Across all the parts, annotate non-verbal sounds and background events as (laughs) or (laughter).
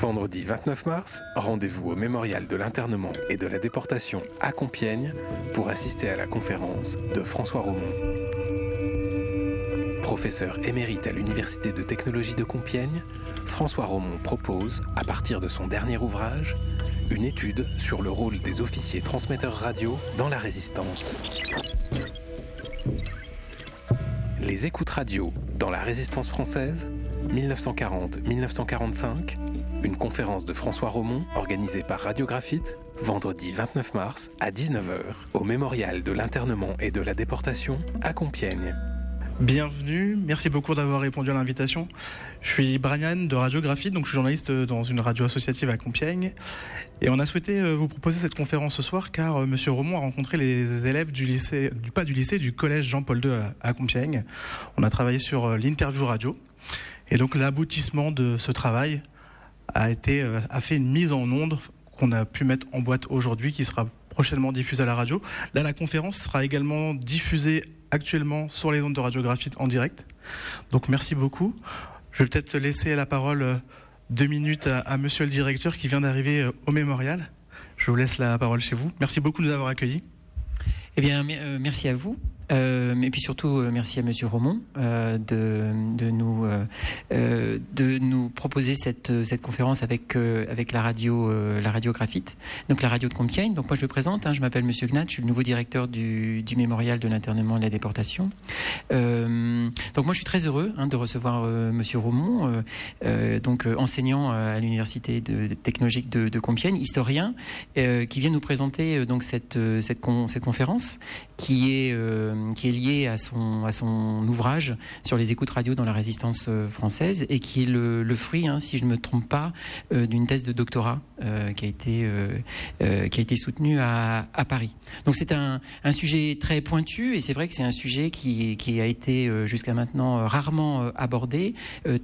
Vendredi 29 mars, rendez-vous au mémorial de l'internement et de la déportation à Compiègne pour assister à la conférence de François Romont. Professeur émérite à l'Université de technologie de Compiègne, François Romont propose, à partir de son dernier ouvrage, une étude sur le rôle des officiers transmetteurs radio dans la résistance. Les écoutes radio dans la résistance française, 1940-1945, une conférence de François Romont organisée par Radiographite, vendredi 29 mars à 19h au mémorial de l'internement et de la déportation à Compiègne. Bienvenue, merci beaucoup d'avoir répondu à l'invitation. Je suis Brian de Radiographie, donc je suis journaliste dans une radio associative à Compiègne. Et on a souhaité euh, vous proposer cette conférence ce soir car euh, Monsieur Romont a rencontré les élèves du lycée, du pas du lycée, du collège Jean-Paul II à, Compiègne. On a travaillé sur euh, l'interview radio. Et donc l'aboutissement de ce travail a été a fait une mise en onde qu'on a pu mettre en boîte aujourd'hui, qui sera prochainement diffusée à la radio. Là, la conférence sera également diffusée actuellement sur les ondes de radiographie en direct. Donc merci beaucoup. Je vais peut-être laisser la parole euh, deux minutes à, monsieur le directeur qui vient d'arriver euh, au mémorial. Je vous laisse la parole chez vous. Merci beaucoup de nous avoir accueillis. Eh bien, euh, merci à vous. Euh, et puis surtout, euh, merci à Monsieur Romont euh, de, de, nous euh, de nous proposer cette, conférence avec la radio la radio graphite, donc la radio de Compiègne. Donc moi je me présente, hein, je m'appelle Monsieur Gnat, je suis le nouveau directeur du, mémorial de l'internement et de la déportation. donc moi je suis très heureux hein, de recevoir Monsieur Romont, donc enseignant à l'université technologique de, Compiègne, historien, qui vient nous présenter donc cette conférence qui est euh, qui est lié à son, à son ouvrage sur les écoutes radio dans la résistance euh, française et qui est le, fruit, hein, si je ne me trompe pas, euh, d'une thèse de doctorat qui a été qui a été soutenue à, à Paris. Donc c'est un, un, sujet très pointu et c'est vrai que c'est un sujet qui, qui a été jusqu'à maintenant rarement abordé,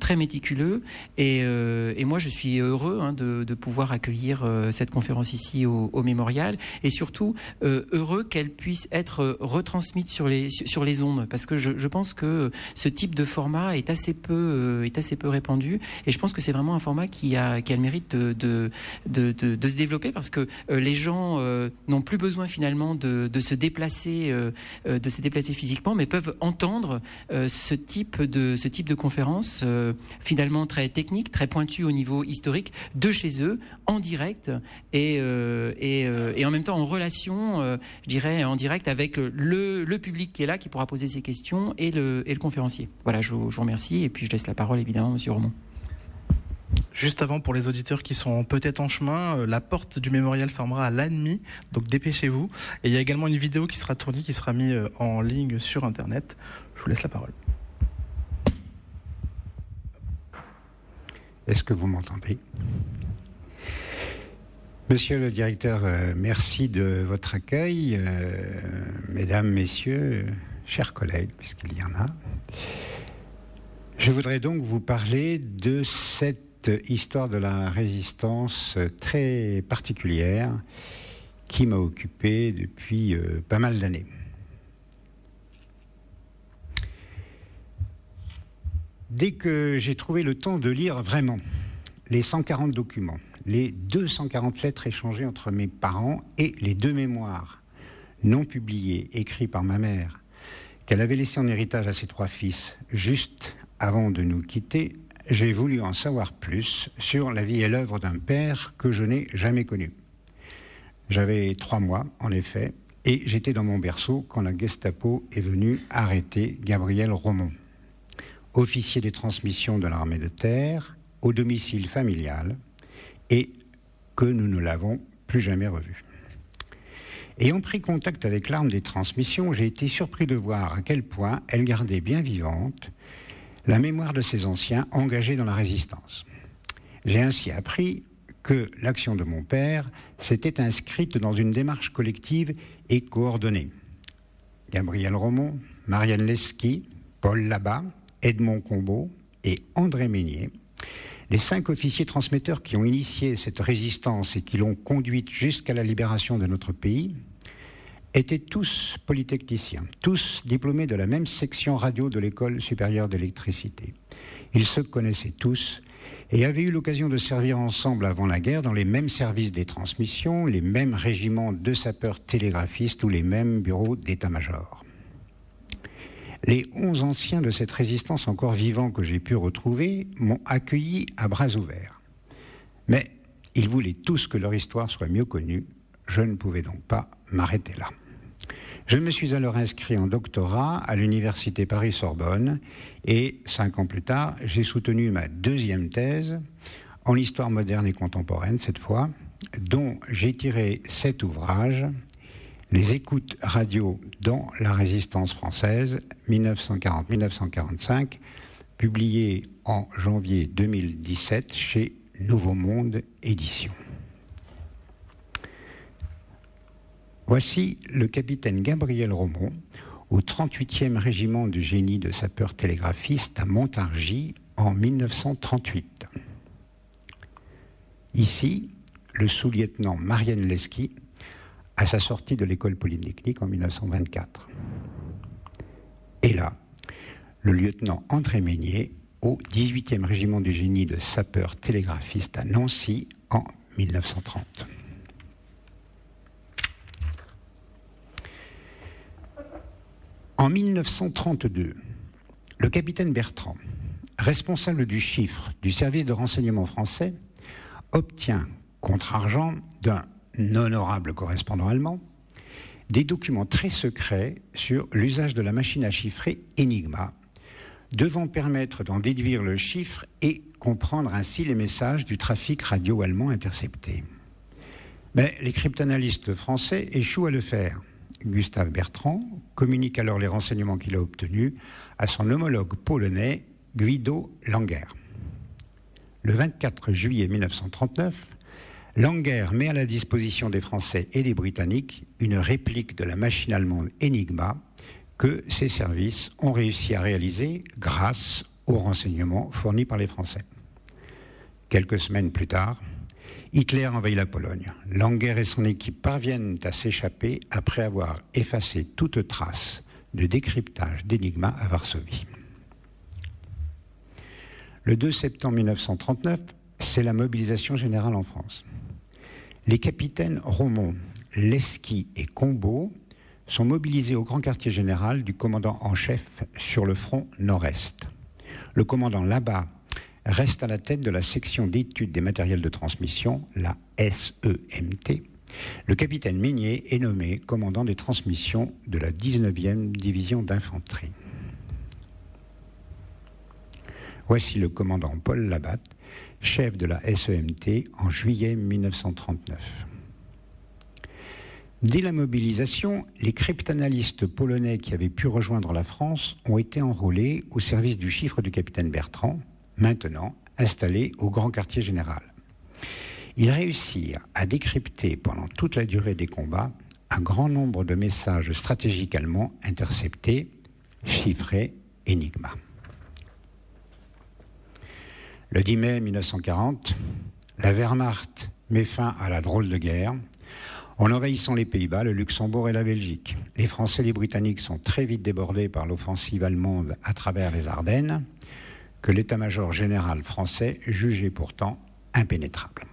très méticuleux et, et, moi je suis heureux hein, de, de, pouvoir accueillir cette conférence ici au, au mémorial et surtout heureux qu'elle puisse être retransmise sur les, sur les ondes, parce que je, je, pense que ce type de format est assez peu, euh, est assez peu répandu, et je pense que c'est vraiment un format qui a, qui a le mérite de, de, de, de se développer, parce que euh, les gens euh, n'ont plus besoin finalement de, de se déplacer, de se déplacer physiquement, mais peuvent entendre ce type de, ce type de conférence finalement très technique, très pointue au niveau historique, de chez eux, en direct, et, et, et en même temps en relation, je dirais, en direct avec le, le public qui est là, qui pourra poser ses questions, et le, et le conférencier. Voilà, je, je, vous remercie, et puis je laisse la parole évidemment, Monsieur Romont. Juste avant, pour les auditeurs qui sont peut-être en chemin, euh, la porte du mémorial fermera à l'ennemi, donc dépêchez-vous. Et il y a également une vidéo qui sera tournée, qui sera mise euh, en ligne sur Internet. Je vous laisse la parole. Est-ce que vous m'entendez? Monsieur le directeur, euh, merci de votre accueil. Euh, mesdames, messieurs, chers collègues, puisqu'il y en a. Je voudrais donc vous parler de cette histoire de la résistance très particulière qui m'a occupé depuis euh, pas mal d'années. Dès que j'ai trouvé le temps de lire vraiment les 140 documents, les 240 lettres échangées entre mes parents et les deux mémoires non publiées, écrits par ma mère, qu'elle avait laissées en héritage à ses trois fils juste avant de nous quitter, j'ai voulu en savoir plus sur la vie et l'œuvre d'un père que je n'ai jamais connu. J'avais trois mois, en effet, et j'étais dans mon berceau quand la Gestapo est venue arrêter Gabriel Romont, officier des transmissions de l'armée de terre, au domicile familial, et que nous ne l'avons plus jamais revu. Ayant pris contact avec l'arme des transmissions, j'ai été surpris de voir à quel point elle gardait bien vivante la mémoire de ses anciens engagés dans la résistance. J'ai ainsi appris que l'action de mon père s'était inscrite dans une démarche collective et coordonnée. Gabriel Romont, Marianne Lesky, Paul Labat, Edmond Combeau et André Meignier les cinq officiers transmetteurs qui ont initié cette résistance et qui l'ont conduite jusqu'à la libération de notre pays étaient tous polytechniciens, tous diplômés de la même section radio de l'école supérieure d'électricité. Ils se connaissaient tous et avaient eu l'occasion de servir ensemble avant la guerre dans les mêmes services des transmissions, les mêmes régiments de sapeurs télégraphistes ou les mêmes bureaux d'état-major. Les onze anciens de cette résistance encore vivants que j'ai pu retrouver m'ont accueilli à bras ouverts. Mais ils voulaient tous que leur histoire soit mieux connue. Je ne pouvais donc pas m'arrêter là. Je me suis alors inscrit en doctorat à l'université Paris-Sorbonne et cinq ans plus tard, j'ai soutenu ma deuxième thèse en histoire moderne et contemporaine cette fois, dont j'ai tiré cet ouvrage, Les écoutes radio dans la résistance française 1940-1945, publié en janvier 2017 chez Nouveau Monde Éditions. Voici le capitaine Gabriel Romont au 38e régiment du génie de sapeurs télégraphistes à Montargis en 1938. Ici, le sous-lieutenant Marianne Lesky à sa sortie de l'école polytechnique en 1924. Et là, le lieutenant André Meignier au 18e régiment du génie de sapeurs télégraphistes à Nancy en 1930. En 1932, le capitaine Bertrand, responsable du chiffre du service de renseignement français, obtient, contre argent d'un honorable correspondant allemand, des documents très secrets sur l'usage de la machine à chiffrer Enigma, devant permettre d'en déduire le chiffre et comprendre ainsi les messages du trafic radio allemand intercepté. Mais les cryptanalystes français échouent à le faire. Gustave Bertrand, communique alors les renseignements qu'il a obtenus à son homologue polonais Guido Langer. Le 24 juillet 1939, Langer met à la disposition des Français et des Britanniques une réplique de la machine allemande Enigma que ces services ont réussi à réaliser grâce aux renseignements fournis par les Français. Quelques semaines plus tard, Hitler envahit la Pologne. Langer et son équipe parviennent à s'échapper après avoir effacé toute trace de décryptage d'Enigma à Varsovie. Le 2 septembre 1939, c'est la mobilisation générale en France. Les capitaines Romont, Lesky et Combeau sont mobilisés au grand quartier général du commandant en chef sur le front nord-est. Le commandant là-bas reste à la tête de la section d'études des matériels de transmission, la SEMT. Le capitaine Minier est nommé commandant des transmissions de la 19e division d'infanterie. Voici le commandant Paul Labatte, chef de la SEMT en juillet 1939. Dès la mobilisation, les cryptanalystes polonais qui avaient pu rejoindre la France ont été enrôlés au service du chiffre du capitaine Bertrand, maintenant installés au grand quartier général. Ils réussirent à décrypter pendant toute la durée des combats un grand nombre de messages stratégiques allemands interceptés, chiffrés, Enigma. Le 10 mai 1940, la Wehrmacht met fin à la drôle de guerre en envahissant les Pays-Bas, le Luxembourg et la Belgique. Les Français et les Britanniques sont très vite débordés par l'offensive allemande à travers les Ardennes que l'état-major général français jugeait pourtant impénétrable.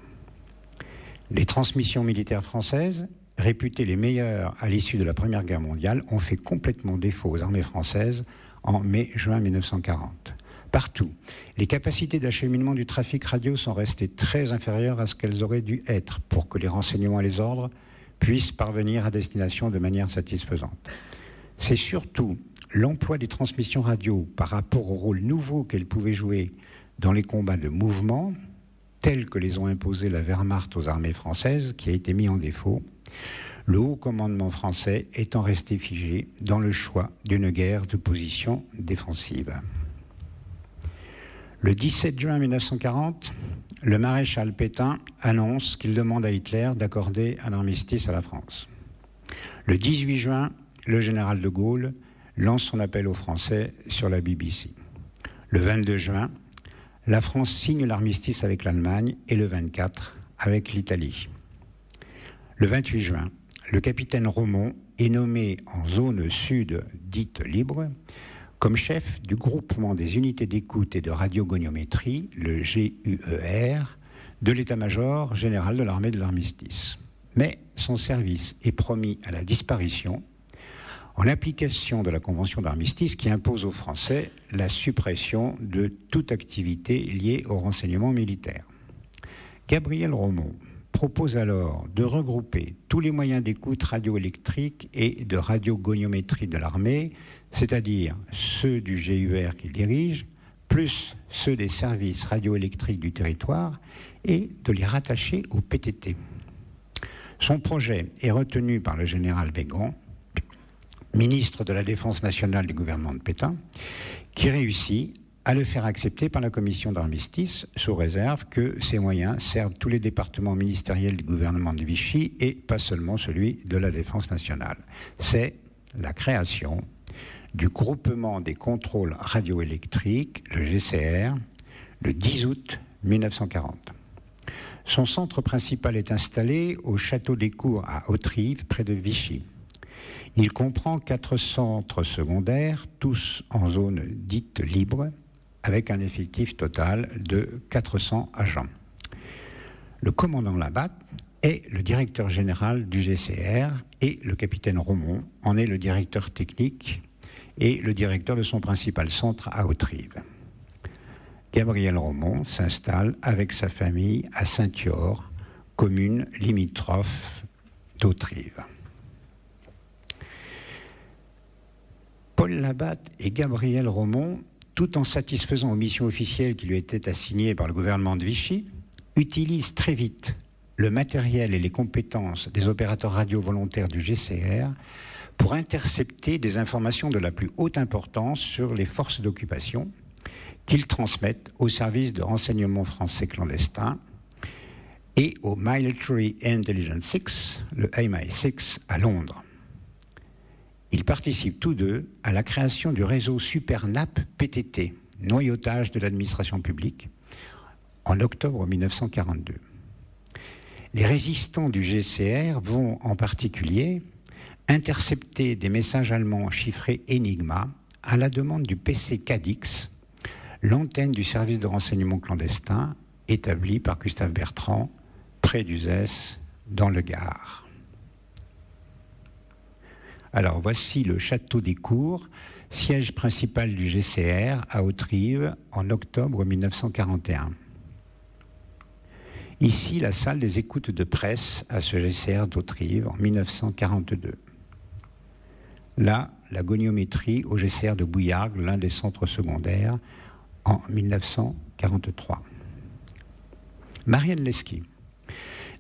Les transmissions militaires françaises, réputées les meilleures à l'issue de la Première Guerre mondiale, ont fait complètement défaut aux armées françaises en mai-juin 1940. Partout, les capacités d'acheminement du trafic radio sont restées très inférieures à ce qu'elles auraient dû être pour que les renseignements et les ordres puissent parvenir à destination de manière satisfaisante. C'est surtout l'emploi des transmissions radio par rapport au rôle nouveau qu'elles pouvaient jouer dans les combats de mouvement, tels que les ont imposés la Wehrmacht aux armées françaises, qui a été mis en défaut, le haut commandement français étant resté figé dans le choix d'une guerre de position défensive. Le 17 juin 1940, le maréchal Pétain annonce qu'il demande à Hitler d'accorder un armistice à la France. Le 18 juin, le général de Gaulle lance son appel aux Français sur la BBC. Le 22 juin, la France signe l'armistice avec l'Allemagne et le 24 avec l'Italie. Le 28 juin, le capitaine Romont est nommé en zone sud dite libre comme chef du groupement des unités d'écoute et de radiogoniométrie, le GUER, de l'état-major général de l'armée de l'armistice. Mais son service est promis à la disparition en application de la Convention d'armistice qui impose aux Français la suppression de toute activité liée au renseignement militaire. Gabriel Romont propose alors de regrouper tous les moyens d'écoute radioélectrique et de radiogoniométrie de l'armée, c'est-à-dire ceux du GUR qu'il dirige, plus ceux des services radioélectriques du territoire, et de les rattacher au PTT. Son projet est retenu par le général Végan, ministre de la Défense nationale du gouvernement de Pétain, qui réussit à le faire accepter par la commission d'armistice, sous réserve que ces moyens servent tous les départements ministériels du gouvernement de Vichy et pas seulement celui de la Défense nationale. C'est la création du groupement des contrôles radioélectriques, le GCR, le 10 août 1940. Son centre principal est installé au château des Cours à Autrive, près de Vichy. Il comprend quatre centres secondaires, tous en zone dite libre, avec un effectif total de 400 agents. Le commandant Labatte est le directeur général du GCR et le capitaine Romont en est le directeur technique et le directeur de son principal centre à Autrive. Gabriel Romont s'installe avec sa famille à Saint-Yor, commune limitrophe d'Autrive. Paul Labatte et Gabriel Romont, tout en satisfaisant aux missions officielles qui lui étaient assignées par le gouvernement de Vichy, utilisent très vite le matériel et les compétences des opérateurs radio volontaires du GCR pour intercepter des informations de la plus haute importance sur les forces d'occupation, qu'ils transmettent au service de renseignement français clandestin et au Military Intelligence 6, le MI6, à Londres. Ils participent tous deux à la création du réseau SuperNAP PTT, noyautage de l'administration publique, en octobre 1942. Les résistants du GCR vont en particulier intercepter des messages allemands chiffrés Enigma à la demande du PC Cadix, l'antenne du service de renseignement clandestin établie par Gustave Bertrand près d'Uzès dans le Gard. Alors voici le château des Cours, siège principal du GCR à Autrive en octobre 1941. Ici, la salle des écoutes de presse à ce GCR d'Autrive en 1942. Là, la goniométrie au GCR de Bouillargues, l'un des centres secondaires, en 1943. Marianne Lesky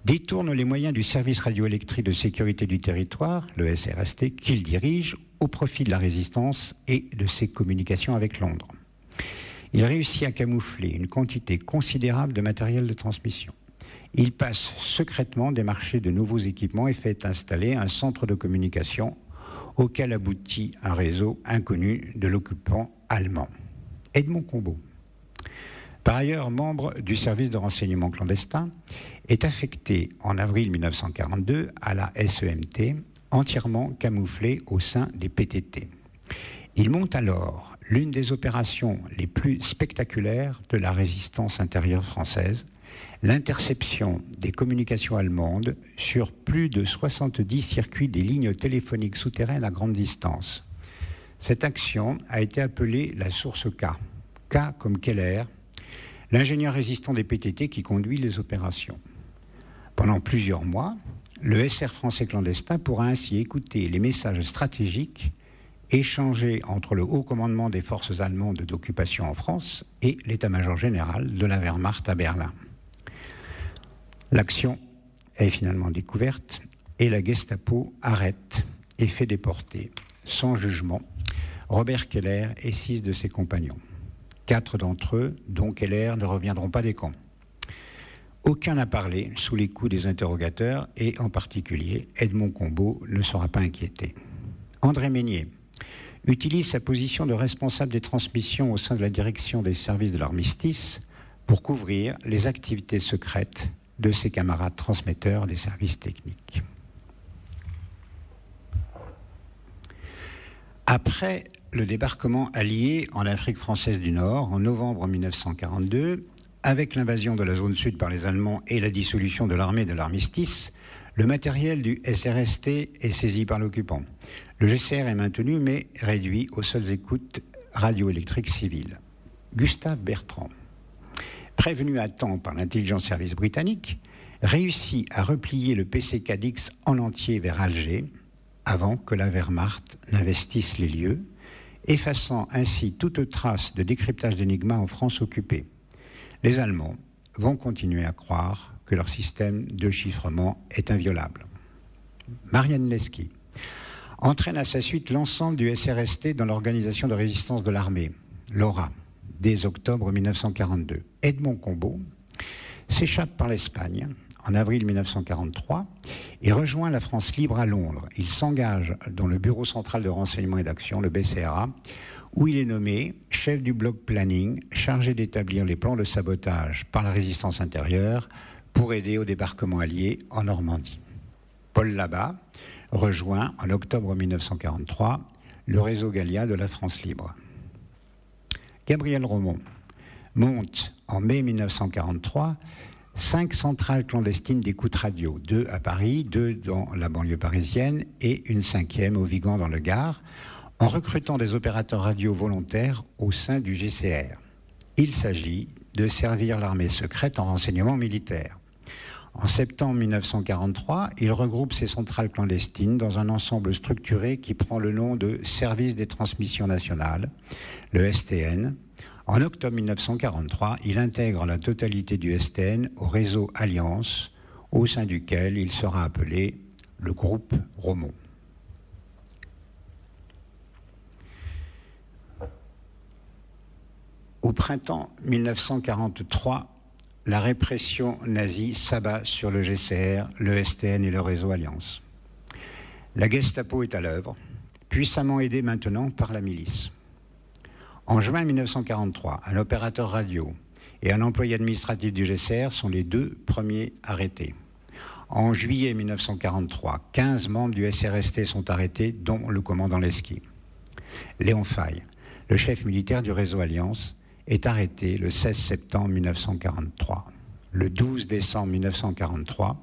détourne les moyens du service radioélectrique de sécurité du territoire, le SRST, qu'il dirige au profit de la résistance et de ses communications avec Londres. Il réussit à camoufler une quantité considérable de matériel de transmission. Il passe secrètement des marchés de nouveaux équipements et fait installer un centre de communication auquel aboutit un réseau inconnu de l'occupant allemand. Edmond Combeau, par ailleurs membre du service de renseignement clandestin, est affecté en avril 1942 à la SEMT, entièrement camouflé au sein des PTT. Il monte alors l'une des opérations les plus spectaculaires de la résistance intérieure française, l'interception des communications allemandes sur plus de 70 circuits des lignes téléphoniques souterraines à grande distance. Cette action a été appelée la source K. K comme Keller, l'ingénieur résistant des PTT qui conduit les opérations. Pendant plusieurs mois, le SR français clandestin pourra ainsi écouter les messages stratégiques échangés entre le haut commandement des forces allemandes d'occupation en France et l'état-major général de la Wehrmacht à Berlin. L'action est finalement découverte et la Gestapo arrête et fait déporter, sans jugement, Robert Keller et six de ses compagnons. Quatre d'entre eux, dont Keller, ne reviendront pas des camps. Aucun n'a parlé sous les coups des interrogateurs et en particulier Edmond Combeau ne sera pas inquiété. André Meignier utilise sa position de responsable des transmissions au sein de la direction des services de l'armistice pour couvrir les activités secrètes de ses camarades transmetteurs des services techniques. Après le débarquement allié en Afrique française du Nord en novembre 1942, avec l'invasion de la zone sud par les Allemands et la dissolution de l'armée de l'armistice, le matériel du SRST est saisi par l'occupant. Le GCR est maintenu mais réduit aux seules écoutes radioélectriques civiles. Gustave Bertrand, prévenu à temps par l'intelligence service britannique, réussit à replier le PC Cadix en entier vers Alger avant que la Wehrmacht n'investisse les lieux, effaçant ainsi toute trace de décryptage d'Enigma en France occupée. Les Allemands vont continuer à croire que leur système de chiffrement est inviolable. Marianne Lesky entraîne à sa suite l'ensemble du SRST dans l'organisation de résistance de l'armée, l'ORA, dès octobre 1942. Edmond Combeau s'échappe par l'Espagne en avril 1943 et rejoint la France libre à Londres. Il s'engage dans le Bureau central de renseignement et d'action, le BCRA, où il est nommé chef du bloc planning chargé d'établir les plans de sabotage par la résistance intérieure pour aider au débarquement allié en Normandie. Paul Labat rejoint en octobre 1943 le réseau Gallia de la France libre. Gabriel Romont monte en mai 1943 cinq centrales clandestines d'écoute radio, deux à Paris, deux dans la banlieue parisienne et une cinquième au Vigan dans le Gard, en recrutant des opérateurs radio volontaires au sein du GCR. Il s'agit de servir l'armée secrète en renseignement militaire. En septembre 1943, il regroupe ces centrales clandestines dans un ensemble structuré qui prend le nom de Service des transmissions nationales, le STN, en octobre 1943, il intègre la totalité du STN au réseau Alliance, au sein duquel il sera appelé le groupe Romont. Au printemps 1943, la répression nazie s'abat sur le GCR, le STN et le réseau Alliance. La Gestapo est à l'œuvre, puissamment aidée maintenant par la milice. En juin 1943, un opérateur radio et un employé administratif du GCR sont les deux premiers arrêtés. En juillet 1943, 15 membres du SRST sont arrêtés, dont le commandant Leski. Léon Faye, le chef militaire du réseau Alliance, est arrêté le 16 septembre 1943. Le 12 décembre 1943,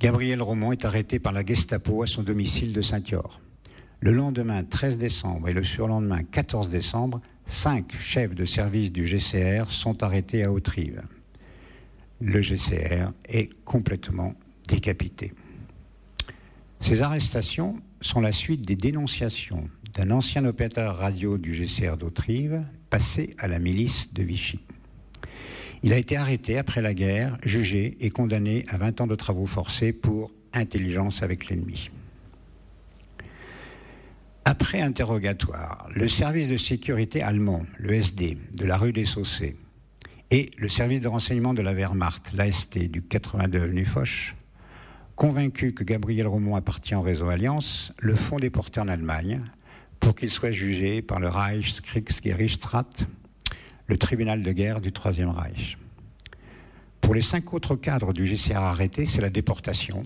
Gabriel Romont est arrêté par la Gestapo à son domicile de Saint-Yor. Le lendemain 13 décembre et le surlendemain 14 décembre, cinq chefs de service du GCR sont arrêtés à Haute-Rive. Le GCR est complètement décapité. Ces arrestations sont la suite des dénonciations d'un ancien opérateur radio du GCR d'Haute-Rive passé à la milice de Vichy. Il a été arrêté après la guerre, jugé et condamné à 20 ans de travaux forcés pour intelligence avec l'ennemi. Après interrogatoire, le service de sécurité allemand, le SD, de la rue des Saussés, et le service de renseignement de la Wehrmacht, l'AST, du 82 avenue Foch, convaincus que Gabriel Romont appartient au réseau Alliance, le font déporter en Allemagne pour qu'il soit jugé par le Reichskriegsgerichtsrat, le tribunal de guerre du Troisième Reich. Pour les cinq autres cadres du GCR arrêtés, c'est la déportation,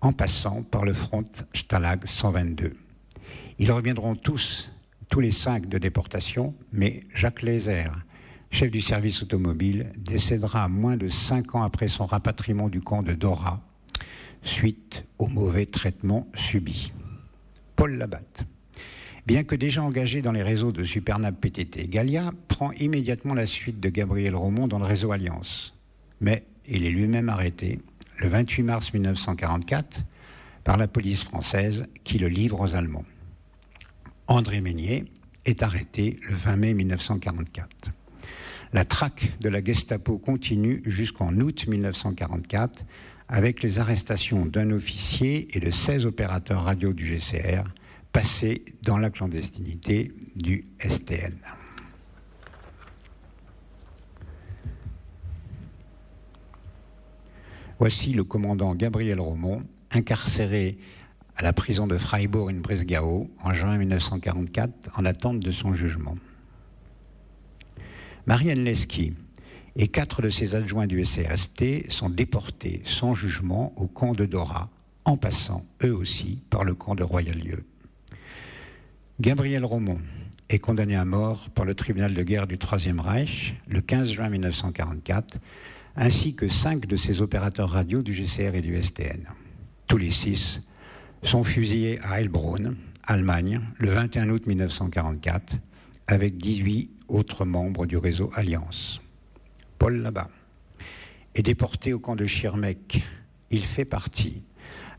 en passant par le front Stalag 122. Ils reviendront tous, tous les cinq de déportation, mais Jacques Lézer, chef du service automobile, décédera moins de cinq ans après son rapatriement du camp de Dora, suite au mauvais traitement subi. Paul Labatte, bien que déjà engagé dans les réseaux de Supernab PTT, Gallia prend immédiatement la suite de Gabriel Romont dans le réseau Alliance. Mais il est lui-même arrêté le 28 mars 1944 par la police française qui le livre aux Allemands. André Meunier est arrêté le 20 mai 1944. La traque de la Gestapo continue jusqu'en août 1944 avec les arrestations d'un officier et de 16 opérateurs radio du GCR passés dans la clandestinité du STN. Voici le commandant Gabriel Romont, incarcéré à la prison de Freiburg in Bresgau en juin 1944 en attente de son jugement. Marianne Lesky et quatre de ses adjoints du SRST sont déportés sans jugement au camp de Dora, en passant eux aussi par le camp de Royal-Lieu. Gabriel Romont est condamné à mort par le tribunal de guerre du Troisième Reich le 15 juin 1944, ainsi que cinq de ses opérateurs radio du GCR et du STN. Tous les six sont fusillés à Heilbronn, Allemagne, le 21 août 1944, avec 18 autres membres du réseau Alliance. Paul Labat est déporté au camp de Schirmeck. Il fait partie,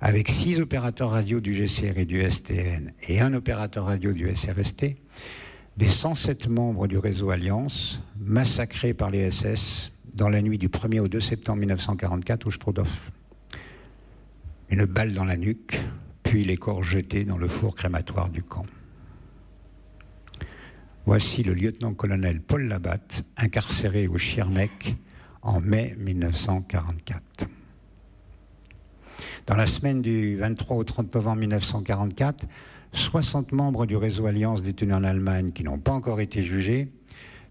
avec six opérateurs radio du GCR et du STN et un opérateur radio du SRST, des 107 membres du réseau Alliance massacrés par les SS dans la nuit du 1er au 2 septembre 1944 au Strodoff. Une balle dans la nuque, puis les corps jetés dans le four crématoire du camp. Voici le lieutenant-colonel Paul Labatte, incarcéré au Schirmeck en mai 1944. Dans la semaine du 23 au 30 novembre 1944, 60 membres du réseau Alliance détenus en Allemagne qui n'ont pas encore été jugés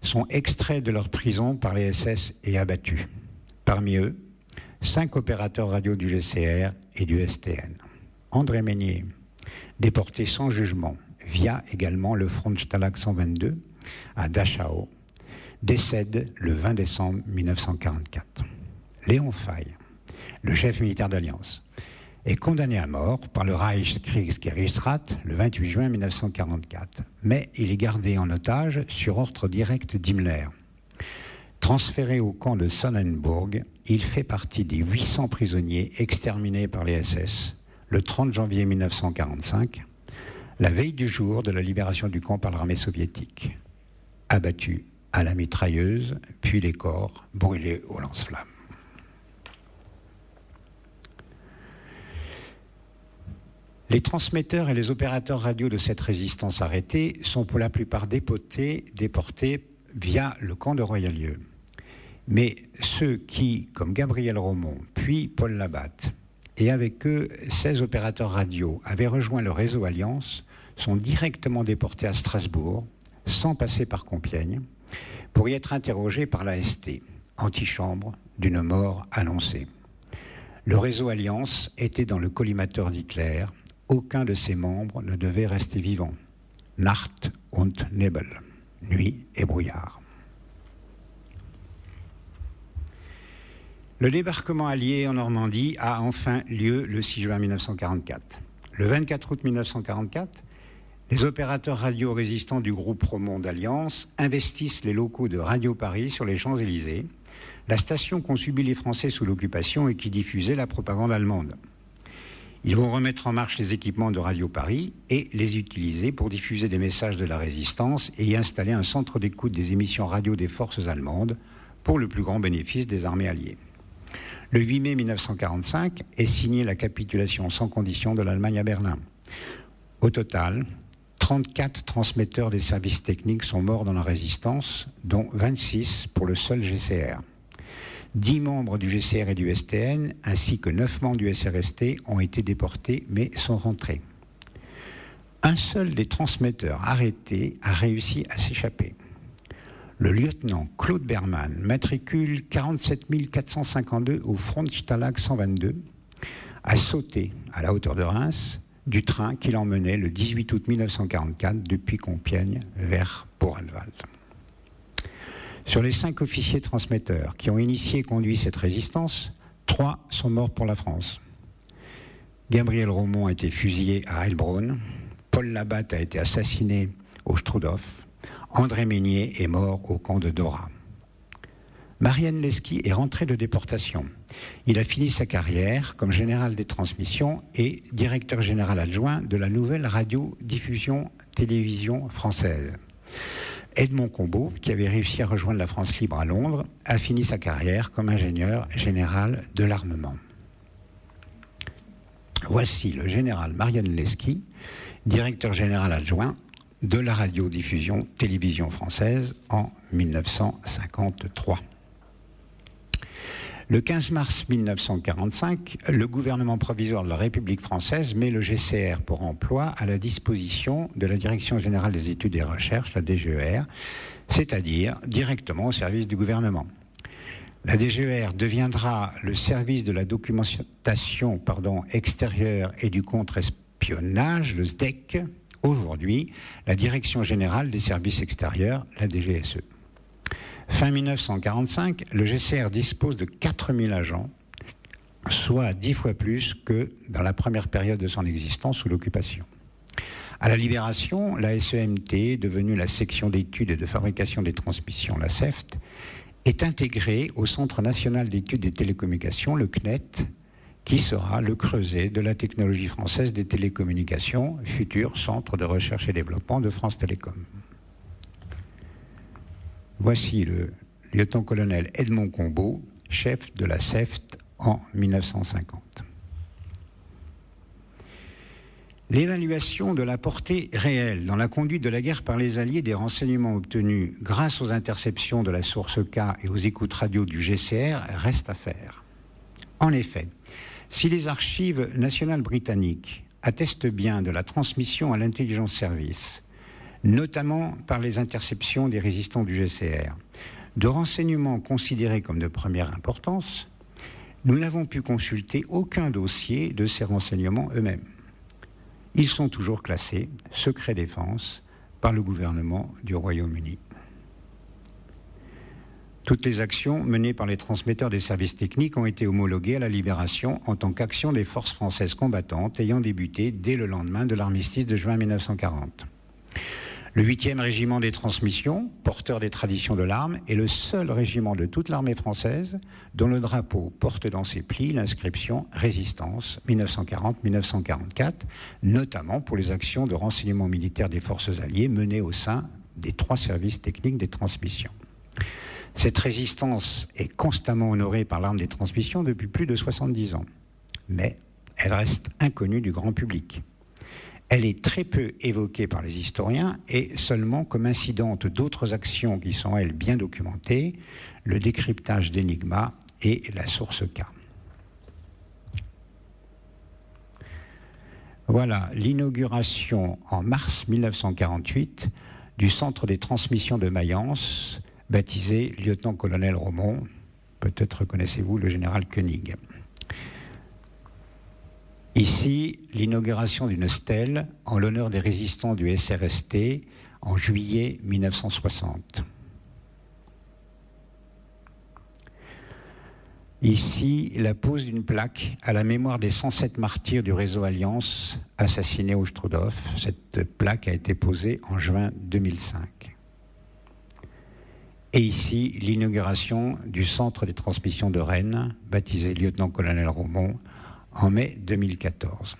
sont extraits de leur prison par les SS et abattus. Parmi eux, cinq opérateurs radio du GCR et du STN. André Meignier, déporté sans jugement via également le front Stalag 122 à Dachau, décède le 20 décembre 1944. Léon Faye, le chef militaire d'Alliance, est condamné à mort par le Reichskriegsgerichtsrat le 28 juin 1944, mais il est gardé en otage sur ordre direct d'Himmler. Transféré au camp de Sonnenburg, il fait partie des 800 prisonniers exterminés par les SS le 30 janvier 1945, la veille du jour de la libération du camp par l'armée soviétique. Abattu à la mitrailleuse, puis les corps brûlés au lance-flammes. Les transmetteurs et les opérateurs radio de cette résistance arrêtée sont pour la plupart déportés, via le camp de Royalieu. Mais ceux qui, comme Gabriel Romont, puis Paul Labatte, et avec eux 16 opérateurs radio avaient rejoint le réseau Alliance, sont directement déportés à Strasbourg, sans passer par Compiègne, pour y être interrogés par l'AST, antichambre d'une mort annoncée. Le réseau Alliance était dans le collimateur d'Hitler. Aucun de ses membres ne devait rester vivant. Nacht und Nebel, nuit et brouillard. Le débarquement allié en Normandie a enfin lieu le 6 juin 1944. Le 24 août 1944, les opérateurs radio résistants du groupe Romond d'Alliance investissent les locaux de Radio Paris sur les Champs-Élysées, la station qu'ont subi les Français sous l'occupation et qui diffusait la propagande allemande. Ils vont remettre en marche les équipements de Radio Paris et les utiliser pour diffuser des messages de la résistance et y installer un centre d'écoute des émissions radio des forces allemandes pour le plus grand bénéfice des armées alliées. Le 8 mai 1945 est signée la capitulation sans condition de l'Allemagne à Berlin. Au total, 34 transmetteurs des services techniques sont morts dans la résistance, dont 26 pour le seul GCR. 10 membres du GCR et du STN, ainsi que 9 membres du SRST, ont été déportés mais sont rentrés. Un seul des transmetteurs arrêtés a réussi à s'échapper le lieutenant Claude Berman, matricule 47 452 au Frontstalag 122, a sauté à la hauteur de Reims du train qui l'emmenait le 18 août 1944 depuis Compiègne vers Borenwald. Sur les cinq officiers transmetteurs qui ont initié et conduit cette résistance, trois sont morts pour la France. Gabriel Romont a été fusillé à Heilbronn, Paul Labatte a été assassiné au Strodoff, André Meignier est mort au camp de Dora. Marianne Lesky est rentrée de déportation. Il a fini sa carrière comme général des transmissions et directeur général adjoint de la nouvelle radio-diffusion télévision française. Edmond Combeau, qui avait réussi à rejoindre la France libre à Londres, a fini sa carrière comme ingénieur général de l'armement. Voici le général Marianne Lesky, directeur général adjoint de la radiodiffusion télévision française en 1953. Le 15 mars 1945, le gouvernement provisoire de la République française met le GCR pour emploi à la disposition de la Direction générale des études et recherches, la DGER, c'est-à-dire directement au service du gouvernement. La DGER deviendra le service de la documentation extérieure et du contre-espionnage, le SDEC, aujourd'hui la Direction générale des services extérieurs, la DGSE. Fin 1945, le GCR dispose de 4000 agents, soit 10 fois plus que dans la première période de son existence sous l'occupation. À la Libération, la SEMT, devenue la section d'études et de fabrication des transmissions, la CEFT, est intégrée au Centre national d'études des télécommunications, le CNET, qui sera le creuset de la technologie française des télécommunications, futur centre de recherche et développement de France Télécom. Voici le lieutenant-colonel Edmond Combeau, chef de la CEFT en 1950. L'évaluation de la portée réelle dans la conduite de la guerre par les Alliés des renseignements obtenus grâce aux interceptions de la source K et aux écoutes radio du GCR reste à faire. En effet, si les archives nationales britanniques attestent bien de la transmission à l'intelligence service, notamment par les interceptions des résistants du GCR, de renseignements considérés comme de première importance, nous n'avons pu consulter aucun dossier de ces renseignements eux-mêmes. Ils sont toujours classés secret défense par le gouvernement du Royaume-Uni. Toutes les actions menées par les transmetteurs des services techniques ont été homologuées à la Libération en tant qu'action des forces françaises combattantes ayant débuté dès le lendemain de l'armistice de juin 1940. Le 8e régiment des transmissions, porteur des traditions de l'arme, est le seul régiment de toute l'armée française dont le drapeau porte dans ses plis l'inscription Résistance 1940-1944, notamment pour les actions de renseignement militaire des forces alliées menées au sein des trois services techniques des transmissions. Cette résistance est constamment honorée par l'arme des transmissions depuis plus de 70 ans, mais elle reste inconnue du grand public. Elle est très peu évoquée par les historiens et seulement comme incidente d'autres actions qui sont, elles, bien documentées, le décryptage d'Enigma et la source K. Voilà l'inauguration en mars 1948 du centre des transmissions de Mayence, baptisé lieutenant-colonel Romont. Peut-être connaissez-vous le général Koenig. Ici, l'inauguration d'une stèle en l'honneur des résistants du SRST en juillet 1960. Ici, la pose d'une plaque à la mémoire des 107 martyrs du réseau Alliance assassinés au Strudhof. Cette plaque a été posée en juin 2005. Et ici, l'inauguration du centre des transmissions de Rennes, baptisé lieutenant-colonel Romont, en mai 2014.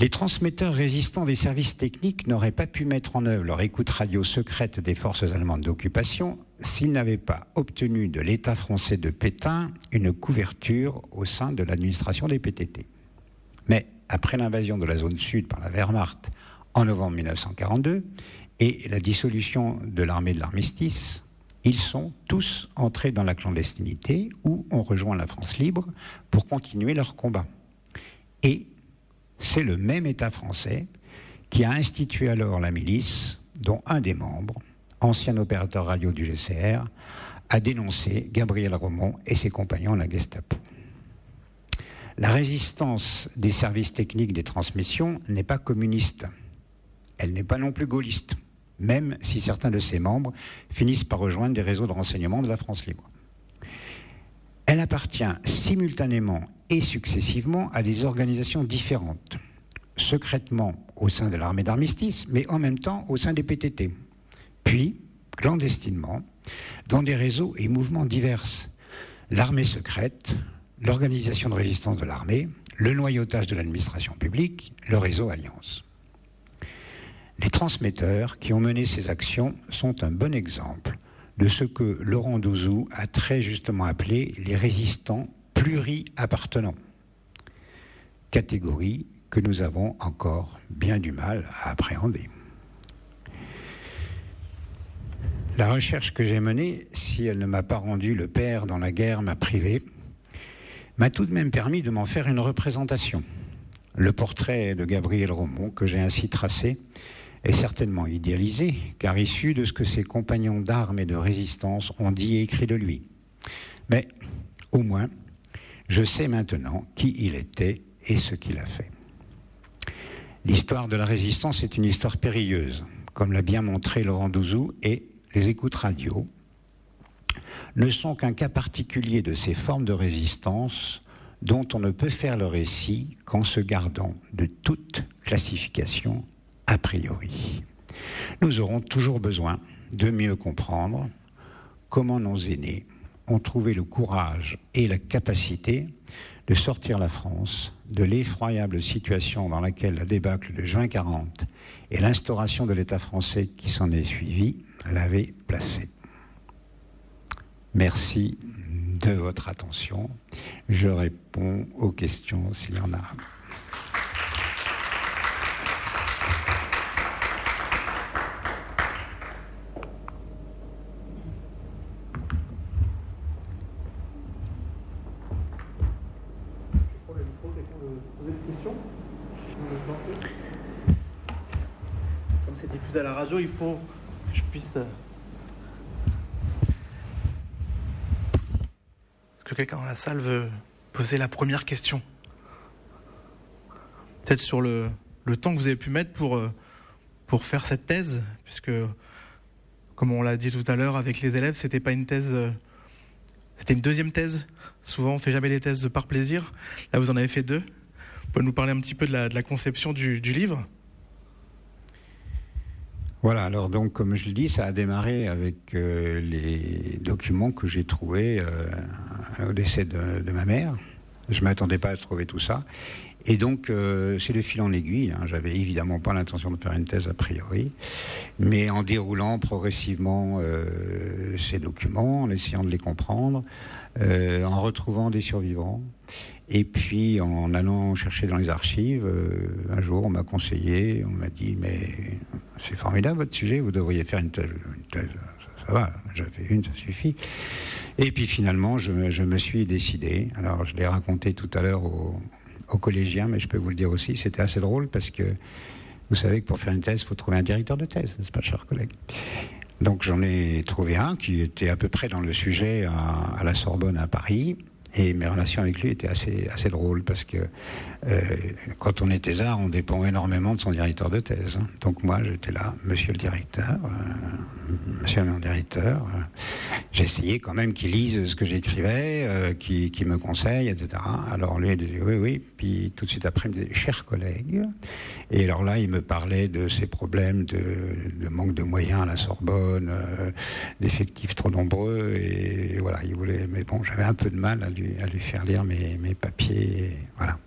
Les transmetteurs résistants des services techniques n'auraient pas pu mettre en œuvre leur écoute radio secrète des forces allemandes d'occupation s'ils n'avaient pas obtenu de l'État français de Pétain une couverture au sein de l'administration des PTT. Mais après l'invasion de la zone sud par la Wehrmacht en novembre 1942 et la dissolution de l'armée de l'armistice, ils sont tous entrés dans la clandestinité ou ont rejoint la France libre pour continuer leur combat. Et c'est le même État français qui a institué alors la milice, dont un des membres, ancien opérateur radio du GCR, a dénoncé Gabriel Romont et ses compagnons à la Gestapo. La résistance des services techniques des transmissions n'est pas communiste. Elle n'est pas non plus gaulliste même si certains de ses membres finissent par rejoindre des réseaux de renseignement de la France libre. Elle appartient simultanément et successivement à des organisations différentes, secrètement au sein de l'armée d'armistice, mais en même temps au sein des PTT, puis clandestinement dans des réseaux et mouvements divers. L'armée secrète, l'organisation de résistance de l'armée, le noyautage de l'administration publique, le réseau Alliance. Les transmetteurs qui ont mené ces actions sont un bon exemple de ce que Laurent Douzou a très justement appelé les résistants pluri-appartenants, catégorie que nous avons encore bien du mal à appréhender. La recherche que j'ai menée, si elle ne m'a pas rendu le père dans la guerre m'a privé, m'a tout de même permis de m'en faire une représentation. Le portrait de Gabriel Romont que j'ai ainsi tracé est certainement idéalisé, car issu de ce que ses compagnons d'armes et de résistance ont dit et écrit de lui. Mais au moins, je sais maintenant qui il était et ce qu'il a fait. L'histoire de la résistance est une histoire périlleuse, comme l'a bien montré Laurent Douzou, et les écoutes radio ne sont qu'un cas particulier de ces formes de résistance dont on ne peut faire le récit qu'en se gardant de toute classification a priori. Nous aurons toujours besoin de mieux comprendre comment nos aînés ont trouvé le courage et la capacité de sortir la France de l'effroyable situation dans laquelle la débâcle de juin 40 et l'instauration de l'État français qui s'en est suivi l'avaient placée. Merci de votre attention. Je réponds aux questions s'il y en a. Comme c'est il faut que je puisse. euh, Est-ce que quelqu'un dans la salle veut poser la première question? Peut-être sur le, le temps que vous avez pu mettre pour, euh, pour faire cette thèse, puisque, comme on l'a dit tout à l'heure avec les élèves, c'était pas une thèse. euh, C'était une deuxième thèse. Souvent, on fait jamais des thèses par plaisir. Là, vous en avez fait deux. Vous pouvez nous parler un petit peu de la, conception du livre? Voilà, alors donc comme je le dis, ça a démarré avec euh, les documents que j'ai trouvés euh, au décès de, ma mère. Je ne m'attendais pas à trouver tout ça. Et donc, euh, c'est le fil en aiguille. Hein. J'avais évidemment pas l'intention de faire une thèse a priori, mais en déroulant progressivement ces documents, en essayant de les comprendre, en retrouvant des survivants, et puis en allant chercher dans les archives, euh, un jour on m'a conseillé, on m'a dit mais c'est formidable votre sujet, vous devriez faire une thèse. Ça, ça va, j'en fais une, ça suffit. Et puis finalement, je, me- suis décidé. Alors je l'ai raconté tout à l'heure aux, collégiens, mais je peux vous le dire aussi, c'était assez drôle parce que vous savez que pour faire une thèse, il faut trouver un directeur de thèse, n'est-ce pas, cher collègue? Donc j'en ai trouvé un qui était à peu près dans le sujet à la Sorbonne à Paris. Et mes relations avec lui étaient assez, assez drôles parce que euh, quand on est thésard, on dépend énormément de son directeur de thèse. hein. Donc moi, j'étais là, monsieur le directeur, euh, monsieur le directeur. euh, J'essayais quand même qu'il lise ce que j'écrivais, qu'il me conseille, etc. Alors lui, il disait oui, oui. Puis tout de suite après, il me disait, cher collègue. Et alors là, il me parlait de ses problèmes de, manque de moyens à la Sorbonne, d'effectifs trop nombreux. Et voilà, il voulait. Mais bon, j'avais un peu de mal à lui, à lui faire lire mes, papiers. voilà.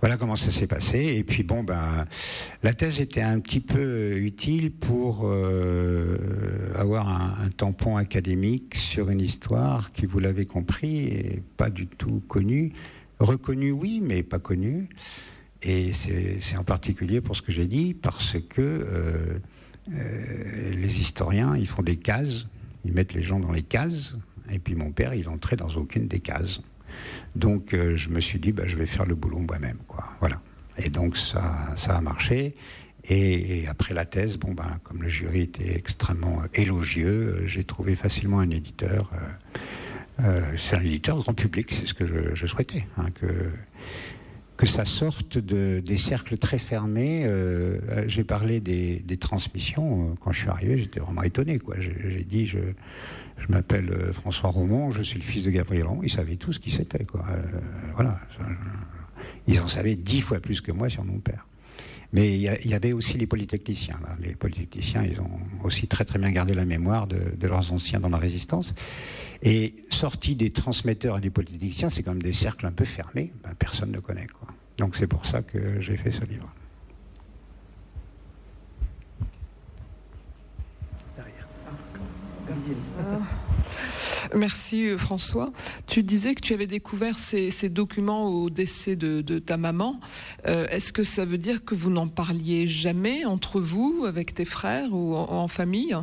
Voilà comment ça s'est passé. Et puis bon, ben, la thèse était un petit peu utile pour euh, avoir un, tampon académique sur une histoire qui, vous l'avez compris, est pas du tout connue. Reconnue, oui, mais pas connue. Et c'est en particulier pour ce que j'ai dit, parce que euh, euh, les historiens, ils font des cases, ils mettent les gens dans les cases, et puis mon père, il entrait dans aucune des cases. Donc euh, je me suis dit, bah, je vais faire le boulot moi-même, quoi. Voilà. Et donc ça, ça a marché. Et, après la thèse, bon ben, comme le jury était extrêmement euh, élogieux, euh, j'ai trouvé facilement un éditeur. c'est un éditeur grand public, c'est ce que je, souhaitais, hein, que que ça sorte de, des cercles très fermés. J'ai parlé des, transmissions. Quand je suis arrivé, j'étais vraiment étonné. j'ai dit, je, je m'appelle euh, François Romont, je suis le fils de Gabriel Romont. Ils savaient tout ce qui c'était. quoi. Euh, voilà. Ils en savaient dix fois plus que moi sur mon père. Mais il y, avait aussi les polytechniciens. Les polytechniciens, ils ont aussi très très bien gardé la mémoire de, leurs anciens dans la résistance. Et sortis des transmetteurs et des polytechniciens, c'est même des cercles un peu fermés. Ben, personne ne connaît. Quoi. Donc c'est pour ça que j'ai fait ce livre. Merci euh, François. Tu disais que tu avais découvert ces, documents au décès de, ta maman. Euh, Est-ce que ça veut dire que vous n'en parliez jamais entre vous, avec tes frères ou en famille?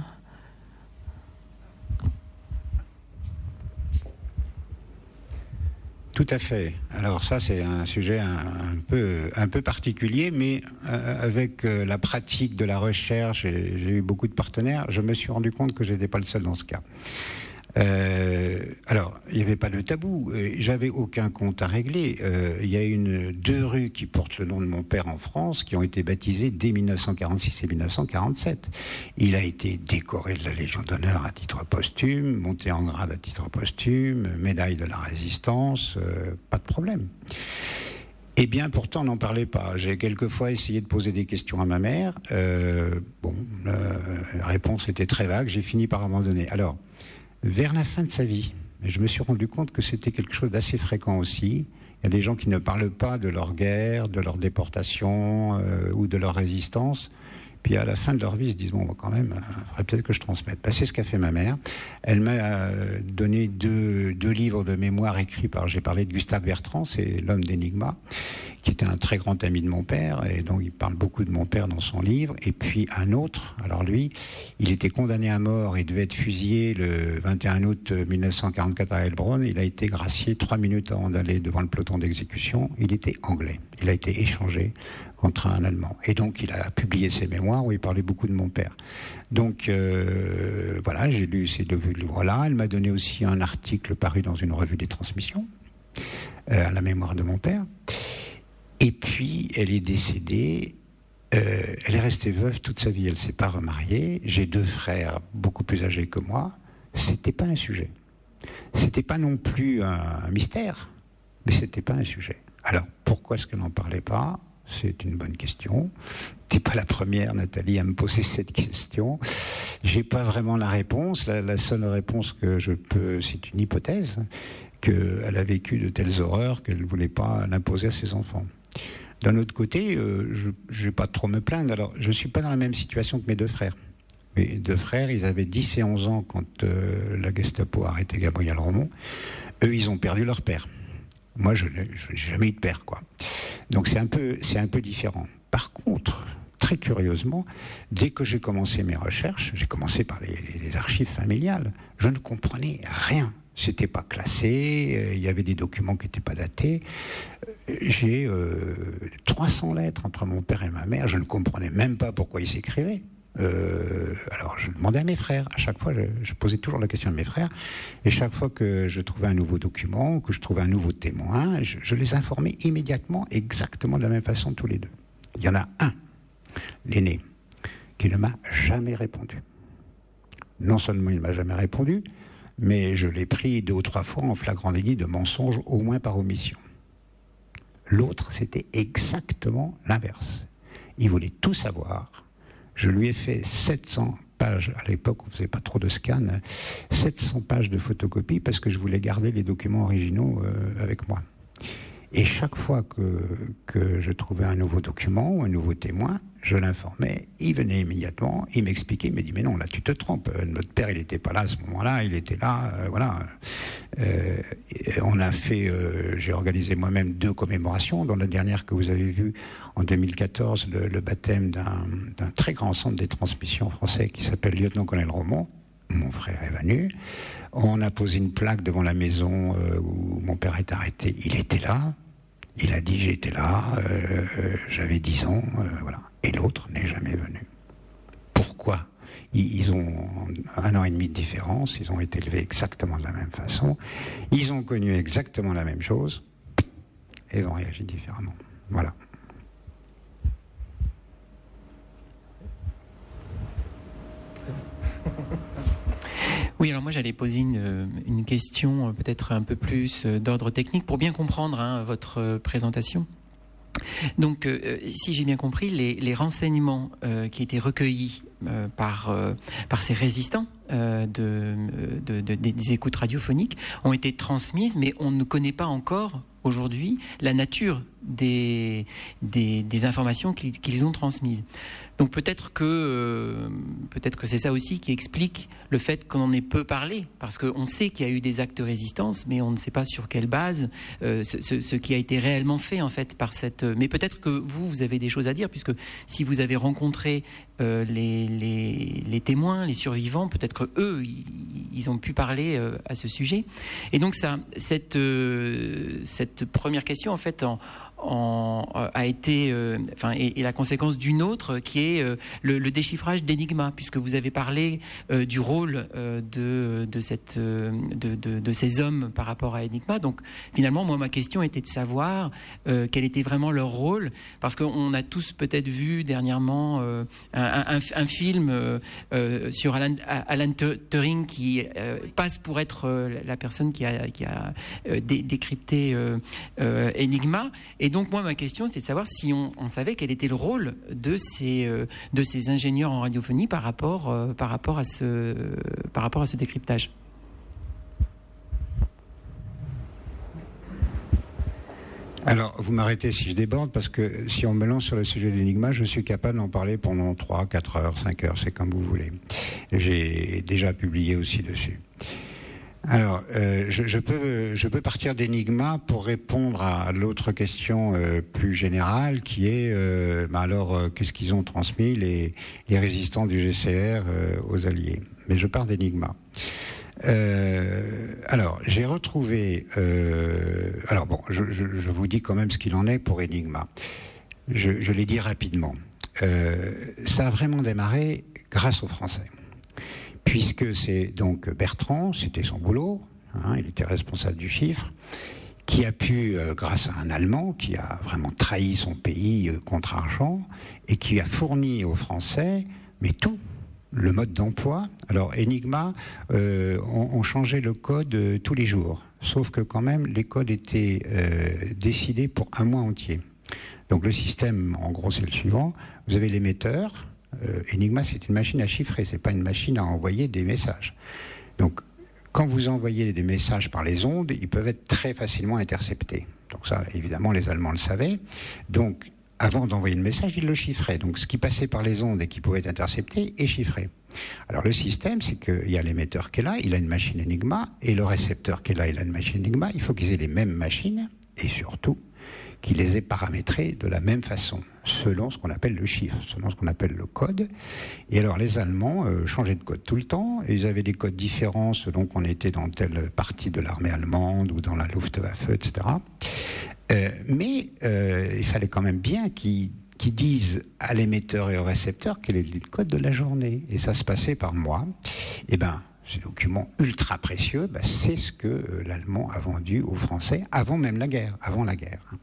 Tout à fait. Alors ça, c'est un sujet un, peu, un peu particulier, mais euh, avec euh, la pratique de la recherche, j'ai eu beaucoup de partenaires, je me suis rendu compte que je n'étais pas le seul dans ce cas. Euh, alors, il n'y avait pas de tabou. Euh, j'avais aucun compte à régler. Euh, il y a une deux rues qui portent le nom de mon père en France, qui ont été baptisées dès 1946 et 1947. Il a été décoré de la Légion d'honneur à titre posthume, monté en grade à titre posthume, médaille de la Résistance, pas de problème. Eh bien, pourtant, n'en parlait pas. J'ai quelquefois essayé de poser des questions à ma mère. bon, la réponse était très vague. J'ai fini par abandonner. Alors, vers la fin de sa vie. je me suis rendu compte que c'était quelque chose d'assez fréquent aussi. Il y a des gens qui ne parlent pas de leur guerre, de leur déportation euh, ou de leur résistance, puis à la fin de leur vie, ils se disent bon, quand même, il euh, faudrait peut-être que je transmette. Bah, c'est ce qu'a fait ma mère. Elle m'a euh, donné deux, livres de mémoire écrits par. J'ai parlé de Gustave Bertrand, c'est l'homme d'Enigma, qui était un très grand ami de mon père, et donc il parle beaucoup de mon père dans son livre. Et puis un autre. Alors lui, il était condamné à mort et devait être fusillé le 21 août 1944 à Heilbronn. Il a été gracié trois minutes avant d'aller devant le peloton d'exécution. Il était anglais. Il a été échangé contre un Allemand. Et donc il a publié ses mémoires où il parlait beaucoup de mon père. Donc euh, voilà, j'ai lu ces deux livres-là. Elle m'a donné aussi un article paru dans une revue des transmissions euh, à la mémoire de mon père. Et puis elle est décédée. Euh, elle est restée veuve toute sa vie. Elle s'est pas remariée. J'ai deux frères beaucoup plus âgés que moi. C'était pas un sujet. C'était pas non plus un, mystère, mais c'était pas un sujet. Alors pourquoi est-ce qu'elle n'en parlait pas? C'est une bonne question. Tu n'es pas la première, Nathalie, à me poser cette question. J'ai pas vraiment la réponse. La, seule réponse que je peux, c'est une hypothèse, qu'elle a vécu de telles horreurs qu'elle ne voulait pas l'imposer à ses enfants. D'un autre côté, euh, je ne vais pas trop me plaindre. Alors, je ne suis pas dans la même situation que mes deux frères. Mes deux frères, ils avaient 10 et 11 ans quand euh, la Gestapo a arrêté Gabriel Romont. Eux, ils ont perdu leur père. Moi, je n'ai jamais eu de père, quoi. Donc c'est un peu, c'est un peu différent. Par contre, très curieusement, dès que j'ai commencé mes recherches, j'ai commencé par les, archives familiales, je ne comprenais rien. C'était pas classé, euh, il y avait des documents qui n'étaient pas datés. J'ai 300 euh, lettres entre mon père et ma mère, je ne comprenais même pas pourquoi ils s'écrivaient. Euh, alors je demandais à mes frères, à chaque fois je, posais toujours la question à mes frères, et chaque fois que je trouvais un nouveau document, que je trouvais un nouveau témoin, je, les informais immédiatement, exactement de la même façon tous les deux. Il y en a un, l'aîné, qui ne m'a jamais répondu. Non seulement il ne m'a jamais répondu, mais je l'ai pris deux ou trois fois en flagrant délit de mensonge, au moins par omission. L'autre, c'était exactement l'inverse. Il voulait tout savoir je lui ai fait 700 pages, à l'époque on ne faisait pas trop de scan, 700 pages de photocopie parce que je voulais garder les documents originaux euh, avec moi. Et chaque fois que, que je trouvais un nouveau document ou un nouveau témoin, je l'informais, il venait immédiatement, il m'expliquait, il me dit mais non là tu te trompes, euh, notre père il n'était pas là à ce moment-là, il était là, euh, voilà. on a fait, j'ai organisé moi-même deux commémorations, dont la dernière que vous avez vue en 2014 le, baptême d'un très grand centre des transmissions français qui s'appelle Lieutenant-Colonel Romont. Mon frère est venu. On a posé une plaque devant la maison euh, où mon père est arrêté. Il était là. Il a dit j'étais là. Euh, j'avais 10 ans. Euh, voilà. Et l'autre n'est jamais venu. Pourquoi? Ils ont un an et demi de différence, ils ont été élevés exactement de la même façon, ils ont connu exactement la même chose, et ils ont réagi différemment. Voilà. Oui, alors moi j'allais poser une, question euh, peut-être un peu plus euh, d'ordre technique pour bien comprendre hein, votre euh, présentation. Donc, si j'ai bien compris, les, renseignements qui étaient recueillis par, par ces résistants de, des écoutes radiophoniques ont été transmises, mais on ne connaît pas encore aujourd'hui la nature des, des, informations qu'ils ont transmises. Donc peut-être que euh, peut-être que c'est ça aussi qui explique le fait qu'on en ait peu parlé, parce qu'on sait qu'il y a eu des actes de résistance, mais on ne sait pas sur quelle base euh, ce, qui a été réellement fait en fait par cette. Mais peut-être que vous vous avez des choses à dire, puisque si vous avez rencontré euh, les, les, témoins, les survivants, peut-être que eux ils, ont pu parler à ce sujet. Et donc ça, cette cette première question en fait en a été, enfin, est, la conséquence d'une autre, qui est le, déchiffrage d'Enigma, puisque vous avez parlé du rôle de, de, cette, de, de, ces hommes par rapport à Enigma. Donc, finalement, moi, ma question était de savoir quel était vraiment leur rôle, parce qu'on a tous peut-être vu dernièrement un, film sur Alan, Alan Turing qui passe pour être la personne qui a, qui a décrypté Enigma. Et donc, moi, ma question, c'est de savoir si on, savait quel était le rôle de ces, euh, de ces ingénieurs en radiophonie par rapport, euh, par rapport, à, ce, par rapport à ce décryptage. Alors, vous m'arrêtez si je déborde, parce que si on me lance sur le sujet de l'énigma, je suis capable d'en parler pendant 3, 4 heures, 5 heures, c'est comme vous voulez. J'ai déjà publié aussi dessus. Alors, euh, je, peux, je peux partir d'Enigma pour répondre à l'autre question euh, plus générale qui est, euh, bah alors, qu'est-ce qu'ils ont transmis les, les résistants du GCR aux Alliés Mais je pars d'Enigma. alors, j'ai retrouvé. alors bon, je, je, vous dis quand même ce qu'il en est pour Enigma. Je, je l'ai dit rapidement. ça a vraiment démarré grâce aux Français puisque c'est donc Bertrand, c'était son boulot, hein, il était responsable du chiffre, qui a pu, euh, grâce à un Allemand qui a vraiment trahi son pays euh, contre argent, et qui a fourni aux Français, mais tout, le mode d'emploi. Alors Enigma, euh, on, changeait le code tous les jours, sauf que quand même les codes étaient décidés pour un mois entier. Donc le système, en gros, c'est le suivant. Vous avez l'émetteur, euh, Enigma, c'est une machine à chiffrer, c'est pas une machine à envoyer des messages. Donc, quand vous envoyez des messages par les ondes, ils peuvent être très facilement interceptés. Donc ça, évidemment, les Allemands le savaient. Donc, avant d'envoyer le message, ils le chiffraient. Donc, ce qui passait par les ondes et qui pouvait être intercepté est chiffré. Alors, le système, c'est qu'il y a l'émetteur qui est là, il a une machine Enigma, et le récepteur qui est là, il a une machine Enigma. Il faut qu'ils aient les mêmes machines, et surtout, qu'ils les aient paramétrés de la même façon selon ce qu'on appelle le chiffre, selon ce qu'on appelle le code. Et alors les Allemands euh, changeaient de code tout le temps, ils avaient des codes différents selon qu'on était dans telle partie de l'armée allemande ou dans la Luftwaffe, etc. Euh, mais euh, il fallait quand même bien qu'ils disent à l'émetteur et au récepteur quel est le code de la journée. Et ça se passait par moi. Et eh ben, ce document ultra précieux, ben, c'est ce que l'Allemand a vendu aux Français avant même la guerre, avant la guerre.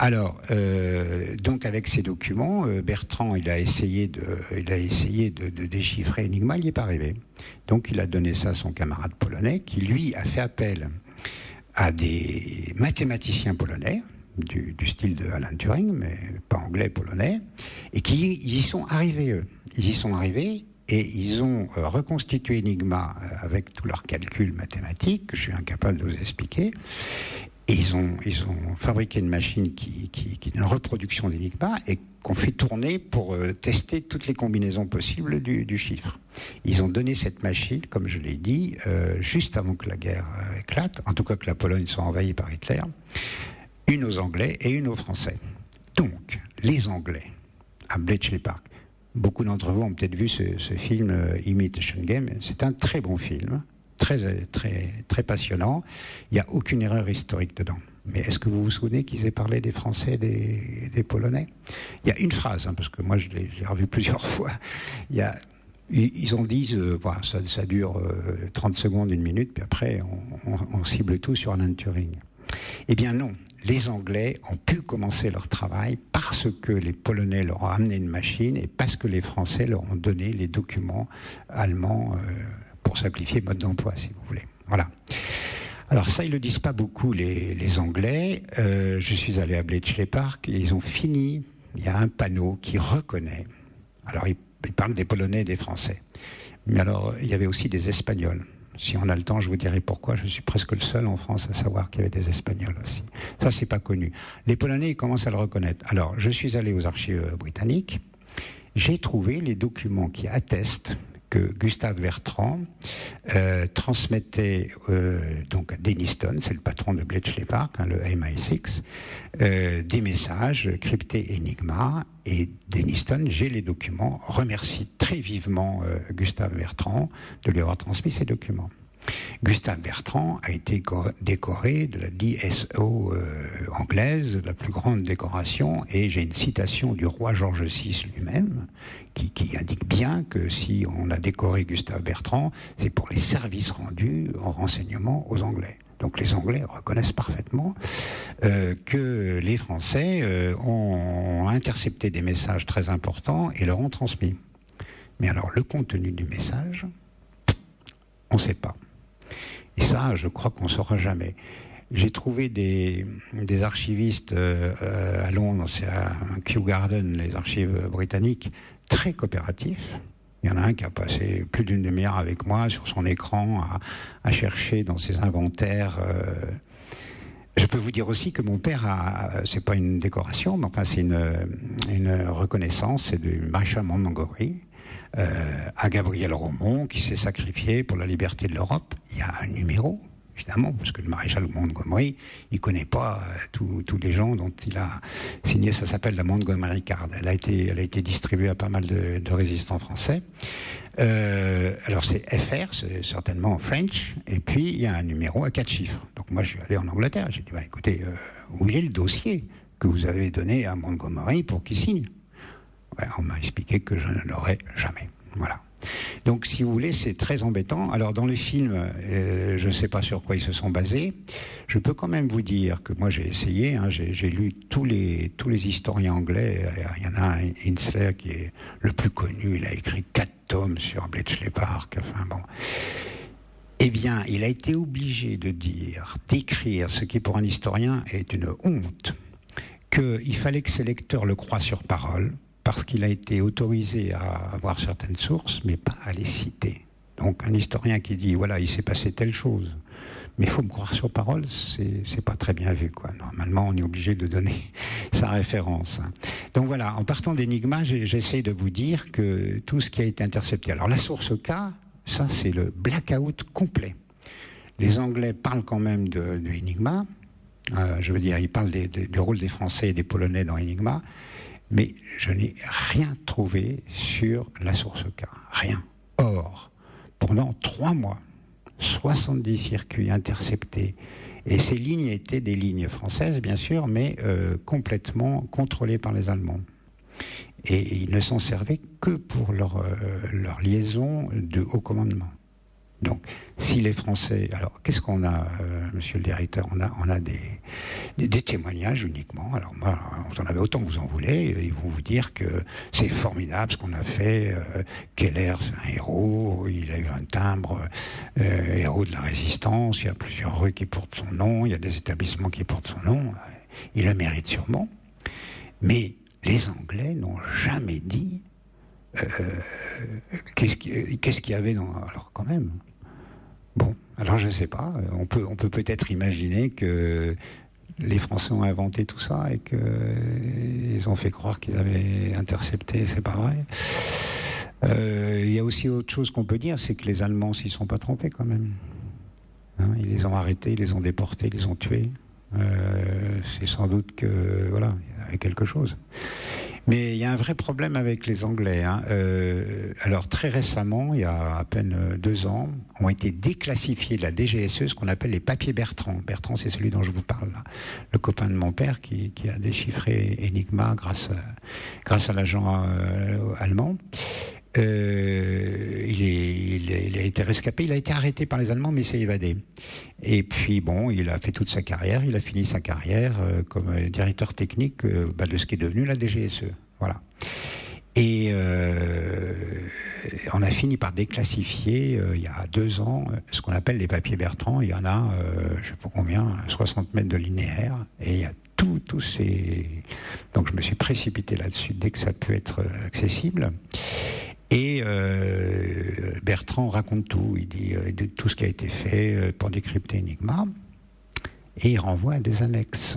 Alors, euh, donc avec ces documents, euh, Bertrand, il a essayé de, il a essayé de, déchiffrer Enigma, il n'y est pas arrivé. Donc, il a donné ça à son camarade polonais, qui lui a fait appel à des mathématiciens polonais, du, style de Alan Turing, mais pas anglais, polonais, et qui y sont arrivés, eux. Ils y sont arrivés et ils ont euh, reconstitué Enigma avec tous leurs calculs mathématiques, que je suis incapable de vous expliquer. Ils ont, fabriqué une machine qui, est une reproduction d'Enigma et qu'on fait tourner pour euh, tester toutes les combinaisons possibles du, chiffre. Ils ont donné cette machine, comme je l'ai dit, euh, juste avant que la guerre euh, éclate, en tout cas que la Pologne soit envahie par Hitler, une aux Anglais et une aux Français. Donc, les Anglais, à Bletchley Park, beaucoup d'entre vous ont peut-être vu ce film Imitation Game, c'est un très bon film, très, très, très passionnant. Il n'y a aucune erreur historique dedans. Mais est-ce que vous vous souvenez qu'ils aient parlé des Français, des, des Polonais? Il y a une phrase, hein, parce que moi je l'ai revu plusieurs (laughs) fois. Ils ont dit, euh, voilà, ça, dure 30 euh, secondes, une minute, puis après on cible tout sur Alan Turing. Eh bien non, les Anglais ont pu commencer leur travail parce que les Polonais leur ont amené une machine et parce que les Français leur ont donné les documents allemands. Euh, pour simplifier mode d'emploi, si vous voulez. Voilà. Alors ça, ils le disent pas beaucoup, les, Anglais. Euh, je suis allé à Bletchley Park et ils ont fini. Il y a un panneau qui reconnaît. Alors, ils, parlent des Polonais et des Français. Mais alors, il y avait aussi des Espagnols. Si on a le temps, je vous dirai pourquoi. Je suis presque le seul en France à savoir qu'il y avait des Espagnols aussi. Ça, c'est pas connu. Les Polonais, ils commencent à le reconnaître. Alors, je suis allé aux archives britanniques. J'ai trouvé les documents qui attestent que Gustave Bertrand euh, transmettait euh, donc à Denniston, c'est le patron de Bletchley Park, hein, le MI6, euh, des messages cryptés Enigma. Et Denniston, j'ai les documents, remercie très vivement Gustave Bertrand de lui avoir transmis ces documents. Gustave Bertrand a été décoré de la DSO euh, anglaise, la plus grande décoration, et j'ai une citation du roi George VI lui-même qui, indique bien que si on a décoré Gustave Bertrand, c'est pour les services rendus en renseignement aux Anglais. Donc les Anglais reconnaissent parfaitement euh, que les Français euh, ont intercepté des messages très importants et leur ont transmis. Mais alors le contenu du message, on ne sait pas. Et ça, je crois qu'on ne saura jamais. J'ai trouvé des, archivistes euh, à Londres, c'est à Kew Garden, les archives britanniques, très coopératifs. Il y en a un qui a passé plus d'une demi-heure avec moi sur son écran à, chercher dans ses inventaires. Euh. Je peux vous dire aussi que mon père a, c'est pas une décoration, mais enfin c'est une, reconnaissance, c'est du maréchal Montgomery, à Gabriel Romont qui s'est sacrifié pour la liberté de l'Europe. Il y a un numéro, évidemment, parce que le maréchal Montgomery, il connaît pas euh, tous les gens dont il a signé. Ça s'appelle la Montgomery Card. Elle a été, elle a été distribuée à pas mal de, résistants français. Euh, alors c'est FR, c'est certainement French, et puis il y a un numéro à quatre chiffres. Donc moi je suis allé en Angleterre, j'ai dit bah, écoutez, où est le dossier que vous avez donné à Montgomery pour qu'il signe? On m'a expliqué que je ne l'aurais jamais. Voilà. Donc, si vous voulez, c'est très embêtant. Alors, dans les films, euh, je ne sais pas sur quoi ils se sont basés. Je peux quand même vous dire que moi, j'ai essayé. Hein, j'ai lu tous les, tous les historiens anglais. Il y en a un, Insler, qui est le plus connu. Il a écrit quatre tomes sur Bletchley Park. Enfin, bon. Eh bien, il a été obligé de dire, d'écrire, ce qui pour un historien est une honte, qu'il fallait que ses lecteurs le croient sur parole, parce qu'il a été autorisé à avoir certaines sources, mais pas à les citer. Donc un historien qui dit, voilà, il s'est passé telle chose, mais il faut me croire sur parole, c'est pas très bien vu. Quoi. Normalement, on est obligé de donner (laughs) sa référence. Donc voilà, en partant d'Enigma, j'essaie de vous dire que tout ce qui a été intercepté. Alors la source K, ça c'est le blackout complet. Les Anglais parlent quand même de. Euh, je veux dire, ils parlent du rôle des Français et des Polonais dans Enigma mais je n'ai rien trouvé sur la source K. Rien. Or, pendant trois mois, 70 circuits interceptés, et ces lignes étaient des lignes françaises, bien sûr, mais euh, complètement contrôlées par les Allemands. Et ils ne s'en servaient que pour leur, euh, leur liaison de haut commandement. Donc, si les Français, alors qu'est-ce qu'on a, euh, Monsieur le Directeur? On a, des, témoignages uniquement. Alors moi, vous en avez autant que vous en voulez. Ils vont vous dire que c'est formidable ce qu'on a fait. Euh, Keller, c'est un héros. Il a eu un timbre euh, héros de la résistance. Il y a plusieurs rues qui portent son nom. Il y a des établissements qui portent son nom. Il le mérite sûrement. Mais les Anglais n'ont jamais dit qu'est-ce qu'il y avait dans. Alors quand même? Bon, alors je ne sais pas. On peut on peut peut-être imaginer que les Français ont inventé tout ça et qu'ils ont fait croire qu'ils avaient intercepté. C'est pas vrai. Euh, il y a aussi autre chose qu'on peut dire, c'est que les Allemands s'y sont pas trompés quand même. Hein, ils les ont arrêtés, ils les ont déportés, ils les ont tués. Euh, c'est sans doute que voilà, il y avait quelque chose. Mais il y a un vrai problème avec les Anglais. Hein. Euh, alors très récemment, il y a à peine deux ans, ont été déclassifiés de la DGSE ce qu'on appelle les papiers Bertrand. Bertrand, c'est celui dont je vous parle là, le copain de mon père qui, a déchiffré Enigma grâce à, grâce à l'agent euh, allemand. Euh, il, est, il, a été rescapé, il a été arrêté par les Allemands, mais s'est évadé. Et puis bon, il a fait toute sa carrière, il a fini sa carrière euh, comme directeur technique euh, bah, de ce qui est devenu la DGSE. Voilà. Et on a fini par déclassifier il y a deux ans ce qu'on appelle les papiers Bertrand. Il y en a, je ne sais pas combien, 60 mètres de linéaire, et il y a tous ces. Donc je me suis précipité là-dessus dès que ça peut être accessible. Et euh, Bertrand raconte tout. Il dit euh, tout ce qui a été fait euh, pour décrypter Enigma. Et il renvoie à des annexes.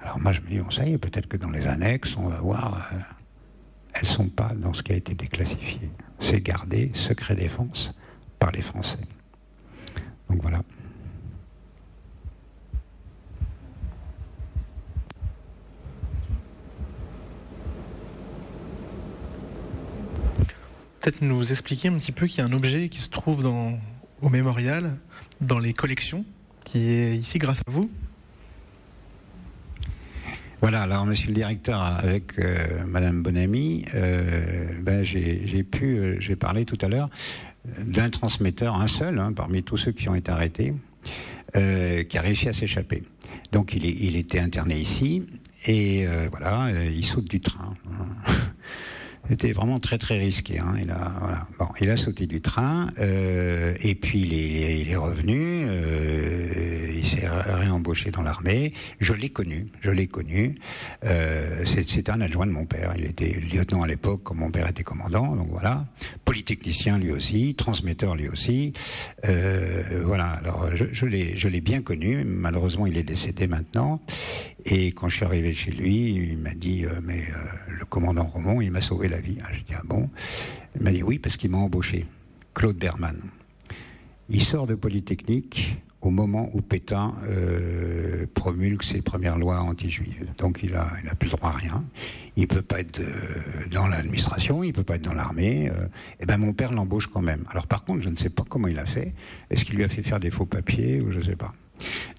Alors moi je me dis, on sait, peut-être que dans les annexes, on va voir, elles ne sont pas dans ce qui a été déclassifié. C'est gardé secret défense par les Français. Donc voilà. Peut-être nous expliquer un petit peu qu'il y a un objet qui se trouve au mémorial, dans les collections, qui est ici grâce à vous. Voilà, alors monsieur le directeur, avec euh, madame Bonamy, euh, ben, j'ai pu, euh, j'ai parlé tout à l'heure d'un transmetteur, un seul, hein, parmi tous ceux qui ont été arrêtés, qui a réussi à s'échapper. Donc il, il, était interné ici, et voilà, il saute du train. (laughs) C'était vraiment très très risqué. Hein. Il, a, voilà. bon, il a sauté du train euh, et puis il est, il est revenu. Euh, il s'est réembauché dans l'armée. Je l'ai connu. Je l'ai connu. Euh, C'était un adjoint de mon père. Il était lieutenant à l'époque, quand mon père était commandant. Donc voilà. Polytechnicien lui aussi, transmetteur lui aussi. Euh, voilà. Alors je, je l'ai bien connu. Malheureusement, il est décédé maintenant. Et quand je suis arrivé chez lui, il m'a dit euh, Mais euh, le commandant Romont, il m'a sauvé la vie. Je dis Ah bon Il m'a dit Oui, parce qu'il m'a embauché. Claude Berman. Il sort de Polytechnique au moment où Pétain euh, promulgue ses premières lois anti-juives. Donc il a, il a plus droit à rien. Il peut pas être dans l'administration, il peut pas être dans l'armée. et eh ben mon père l'embauche quand même. Alors par contre, je ne sais pas comment il a fait. Est-ce qu'il lui a fait faire des faux papiers ou je ne sais pas.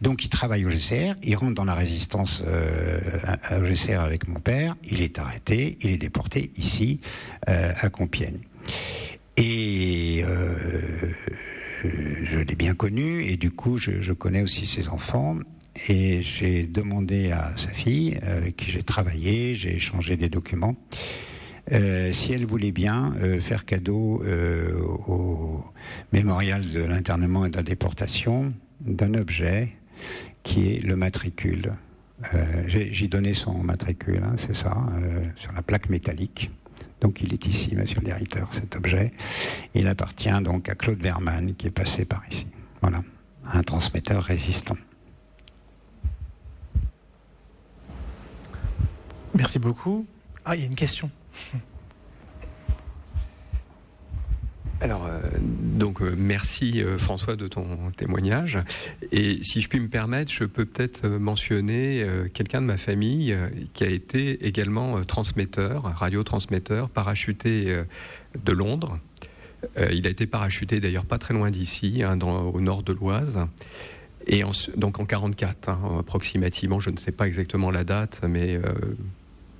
Donc il travaille au GCR, il rentre dans la résistance euh, au GCR avec mon père, il est arrêté, il est déporté ici, euh, à Compiègne. Et euh, je l'ai bien connu, et du coup je, connais aussi ses enfants. Et j'ai demandé à sa fille, avec qui j'ai travaillé, j'ai échangé des documents, si elle voulait bien faire cadeau au mémorial de l'internement et de la déportation d'un objet qui est le matricule. Euh, J'ai donné son matricule, hein, c'est ça, euh, sur la plaque métallique. Donc il est ici, monsieur le directeur, cet objet. Il appartient donc à Claude Verman, qui est passé par ici. Voilà, un transmetteur résistant. Merci beaucoup. Ah, il y a une question. Alors, euh, donc euh, merci euh, François de ton témoignage. Et si je puis me permettre, je peux peut-être mentionner quelqu'un de ma famille qui a été également transmetteur, radiotransmetteur, parachuté de Londres. il a été parachuté d'ailleurs pas très loin d'ici, hein, au nord de l'Oise. Et donc en 44, hein, approximativement, je ne sais pas exactement la date, mais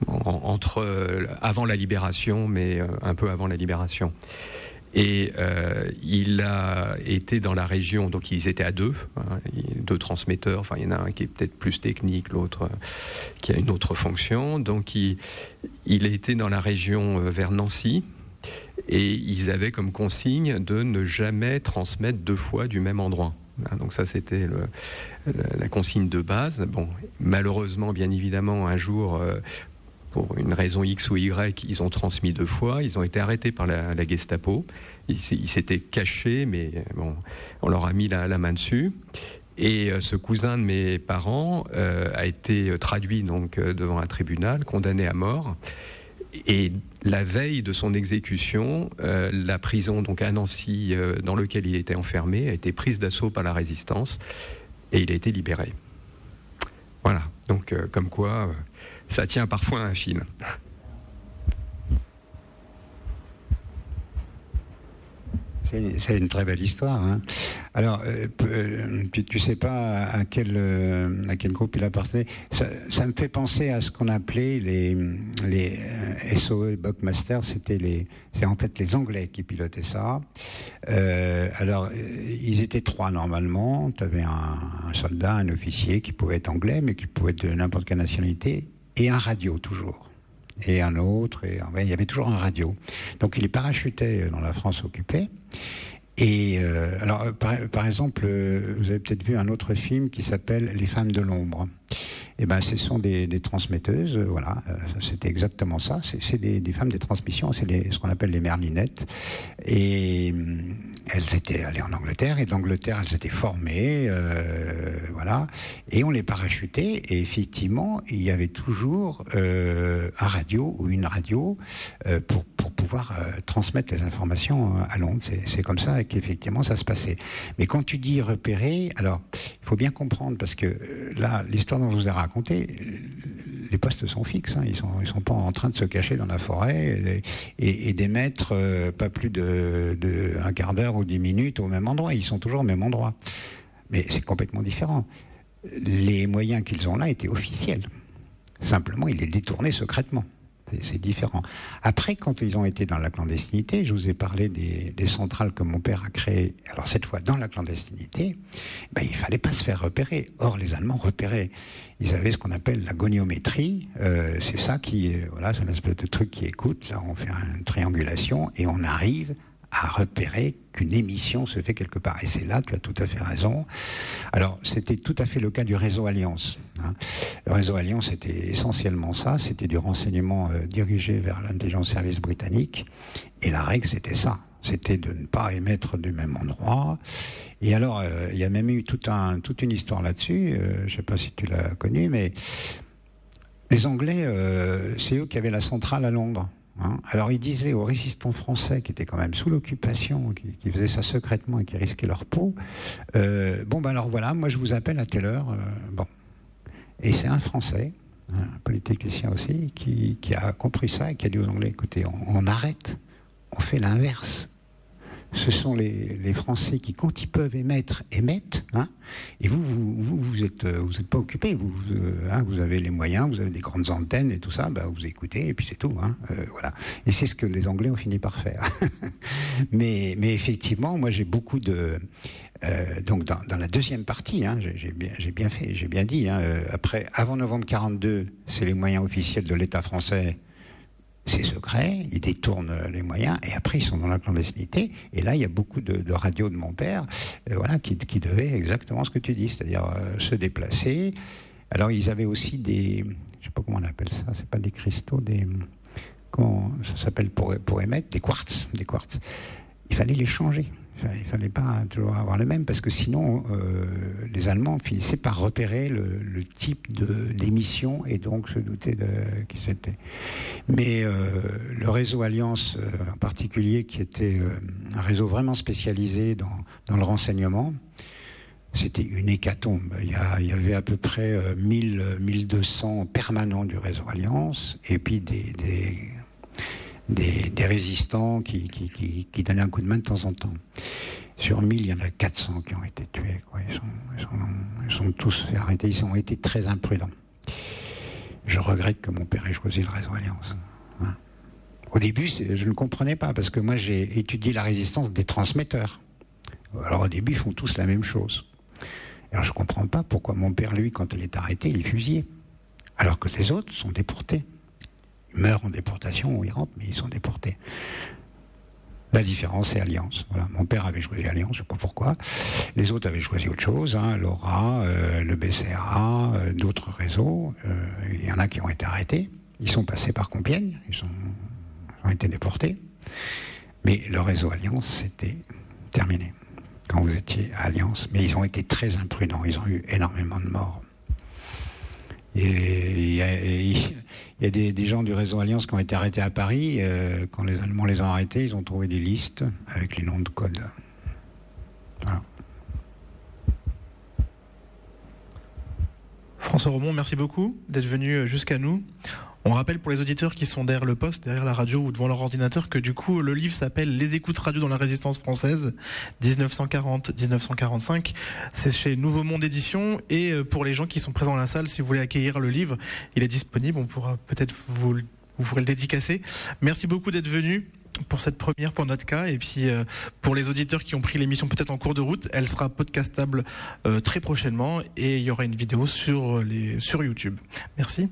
entre avant la libération, mais un peu avant la libération. Et euh, il a été dans la région, donc ils étaient à deux, hein, deux transmetteurs. Enfin, il y en a un qui est peut-être plus technique, l'autre euh, qui a une autre fonction. Donc, il, il a été dans la région euh, vers Nancy. Et ils avaient comme consigne de ne jamais transmettre deux fois du même endroit. Hein, donc ça, c'était la consigne de base. Bon, malheureusement, bien évidemment, un jour, pour une raison X ou Y, ils ont transmis deux fois. Ils ont été arrêtés par la, Gestapo. Ils s'étaient cachés, mais on leur a mis la, main dessus. Et euh, ce cousin de mes parents euh, a été traduit donc euh, devant un tribunal, condamné à mort. Et la veille de son exécution, la prison donc à Nancy, dans laquelle il était enfermé, a été prise d'assaut par la résistance et il a été libéré. Voilà. Donc, comme quoi, ça tient parfois à un film. C'est une très belle histoire. Hein. Alors, euh, euh, tu, ne sais pas à quel, euh, groupe il appartenait. Ça, me fait penser à ce qu'on appelait les, les SOE Buckmaster. C'était en fait les Anglais qui pilotaient ça. alors, ils étaient trois normalement. Tu avais un, un, soldat, un officier qui pouvait être anglais, mais qui pouvait être de n'importe quelle nationalité, et un radio toujours. Et un autre, et il y avait toujours un radio. Donc il est parachuté dans la France occupée. Et euh, alors, par, exemple, euh, vous avez peut-être vu un autre film qui s'appelle Les femmes de l'ombre. Eh ben, ce sont des, transmetteuses, voilà, euh, c'était exactement ça. C'est des, femmes des transmissions, c'est ce qu'on appelle les merlinettes. Et elles étaient allées en Angleterre, et d'Angleterre, elles étaient formées, voilà, et on les parachutait. Et effectivement, il y avait toujours un radio ou une radio pour, pour pouvoir transmettre les informations à Londres. C'est comme ça qu'effectivement ça se passait. Mais quand tu dis repérer, alors il faut bien comprendre parce que euh, là, l'histoire dont je vous ai raconté, les postes sont fixes. Hein. Ils sont, ils sont pas en train de se cacher dans la forêt et, d'émettre euh, pas plus de, un quart d'heure ou dix minutes au même endroit. Ils sont toujours au même endroit. Mais c'est complètement différent. Les moyens qu'ils ont là étaient officiels. Simplement, il est détourné secrètement. C'est différent. Après, quand ils ont été dans la clandestinité, je vous ai parlé des, centrales que mon père a créées. Alors cette fois, dans la clandestinité, ben, il fallait pas se faire repérer. Or, les Allemands repéraient. Ils avaient ce qu'on appelle la goniométrie. Euh, c'est ça qui, voilà, c'est une espèce de truc qui écoute. Là, on fait une triangulation et on arrive à repérer qu'une émission se fait quelque part. Et c'est là, tu as tout à fait raison. Alors, c'était tout à fait le cas du réseau Alliance. Hein. Le réseau Alliance était essentiellement ça, c'était du renseignement euh, dirigé vers l'intelligence service britannique. Et la règle, c'était ça. C'était de ne pas émettre du même endroit. Et alors, euh, il y a même eu tout un, toute une histoire là-dessus. Euh, je ne sais pas si tu l'as connu, mais les Anglais, c'est eux qui avaient la centrale à Londres. Hein. Alors il disait aux résistants français qui étaient quand même sous l'occupation, qui, faisaient ça secrètement et qui risquaient leur peau, euh, bon ben alors voilà, moi je vous appelle à telle heure. Euh, bon. Et c'est un Français, un polytechnicien aussi, qui, a compris ça et qui a dit aux Anglais, écoutez, on arrête, on fait l'inverse ce sont les, Français qui, quand ils peuvent émettre, émettent. Hein, et vous, vous, vous, vous êtes, euh, pas occupé. Vous, euh, hein, vous avez les moyens, vous avez des grandes antennes et tout ça. Bah, vous écoutez et puis c'est tout. Hein, euh, voilà. Et c'est ce que les Anglais ont fini par faire. (laughs) mais, effectivement, moi j'ai beaucoup de donc dans, la deuxième partie, j'ai bien, bien, fait, j'ai bien dit. Après, avant novembre 42, c'est les moyens officiels de l'État français c'est secret, ils détournent les moyens, et après ils sont dans la clandestinité. Et là, il y a beaucoup de, radios de mon père, euh, voilà, qui, devaient exactement ce que tu dis, c'est-à-dire euh, se déplacer. Alors ils avaient aussi des, je sais pas comment on appelle ça, c'est pas des cristaux, des, comment ça s'appelle pour, pour émettre, des quartz, des quartz. Il fallait les changer. Il ne fallait pas toujours avoir le même, parce que sinon, euh, les Allemands finissaient par repérer le, type d'émission et donc se douter de qui c'était. Mais euh, le réseau Alliance euh, en particulier, qui était un réseau vraiment spécialisé dans, dans le renseignement, c'était une hécatombe. Il y, avait à peu près 1000, 1200 permanents du réseau Alliance, et puis des, résistants qui, donnaient un coup de main de temps en temps. Sur 1000, il y en a 400 qui ont été tués. Ils, sont, tous arrêter. Ils ont été très imprudents. Je regrette que mon père ait choisi le réseau Alliance. Hein. Au début, je ne comprenais pas, parce que moi, j'ai étudié la résistance des transmetteurs. Alors au début, ils font tous la même chose. Alors je ne comprends pas pourquoi mon père, lui, quand il est arrêté, il est fusillé. Alors que les autres sont déportés meurent en déportation ou ils rentrent, mais ils sont déportés. La différence, c'est Alliance. Voilà. Mon père avait choisi Alliance, je ne sais pas pourquoi. Les autres avaient choisi autre chose, hein, l'ORA, euh, le BCRA, euh, d'autres réseaux. Euh, il y en a qui ont été arrêtés. Ils sont passés par Compiègne, ils, sont, ont été déportés. Mais le réseau Alliance, c'était terminé quand vous étiez à Alliance. Mais ils ont été très imprudents, ils ont eu énormément de morts. Et il y a, des, gens du réseau Alliance qui ont été arrêtés à Paris. Euh, quand les Allemands les ont arrêtés, ils ont trouvé des listes avec les noms de code. François Romont, merci beaucoup d'être venu jusqu'à nous. On rappelle pour les auditeurs qui sont derrière le poste, derrière la radio ou devant leur ordinateur que du coup le livre s'appelle Les écoutes radio dans la résistance française 1940-1945. C'est chez Nouveau Monde Édition et euh, pour les gens qui sont présents dans la salle, si vous voulez accueillir le livre, il est disponible. On pourra peut-être vous, vous le dédicacer. Merci beaucoup d'être venu pour cette première pour notre cas et puis euh, pour les auditeurs qui ont pris l'émission peut-être en cours de route, elle sera podcastable euh, très prochainement et il y aura une vidéo sur les sur YouTube. Merci.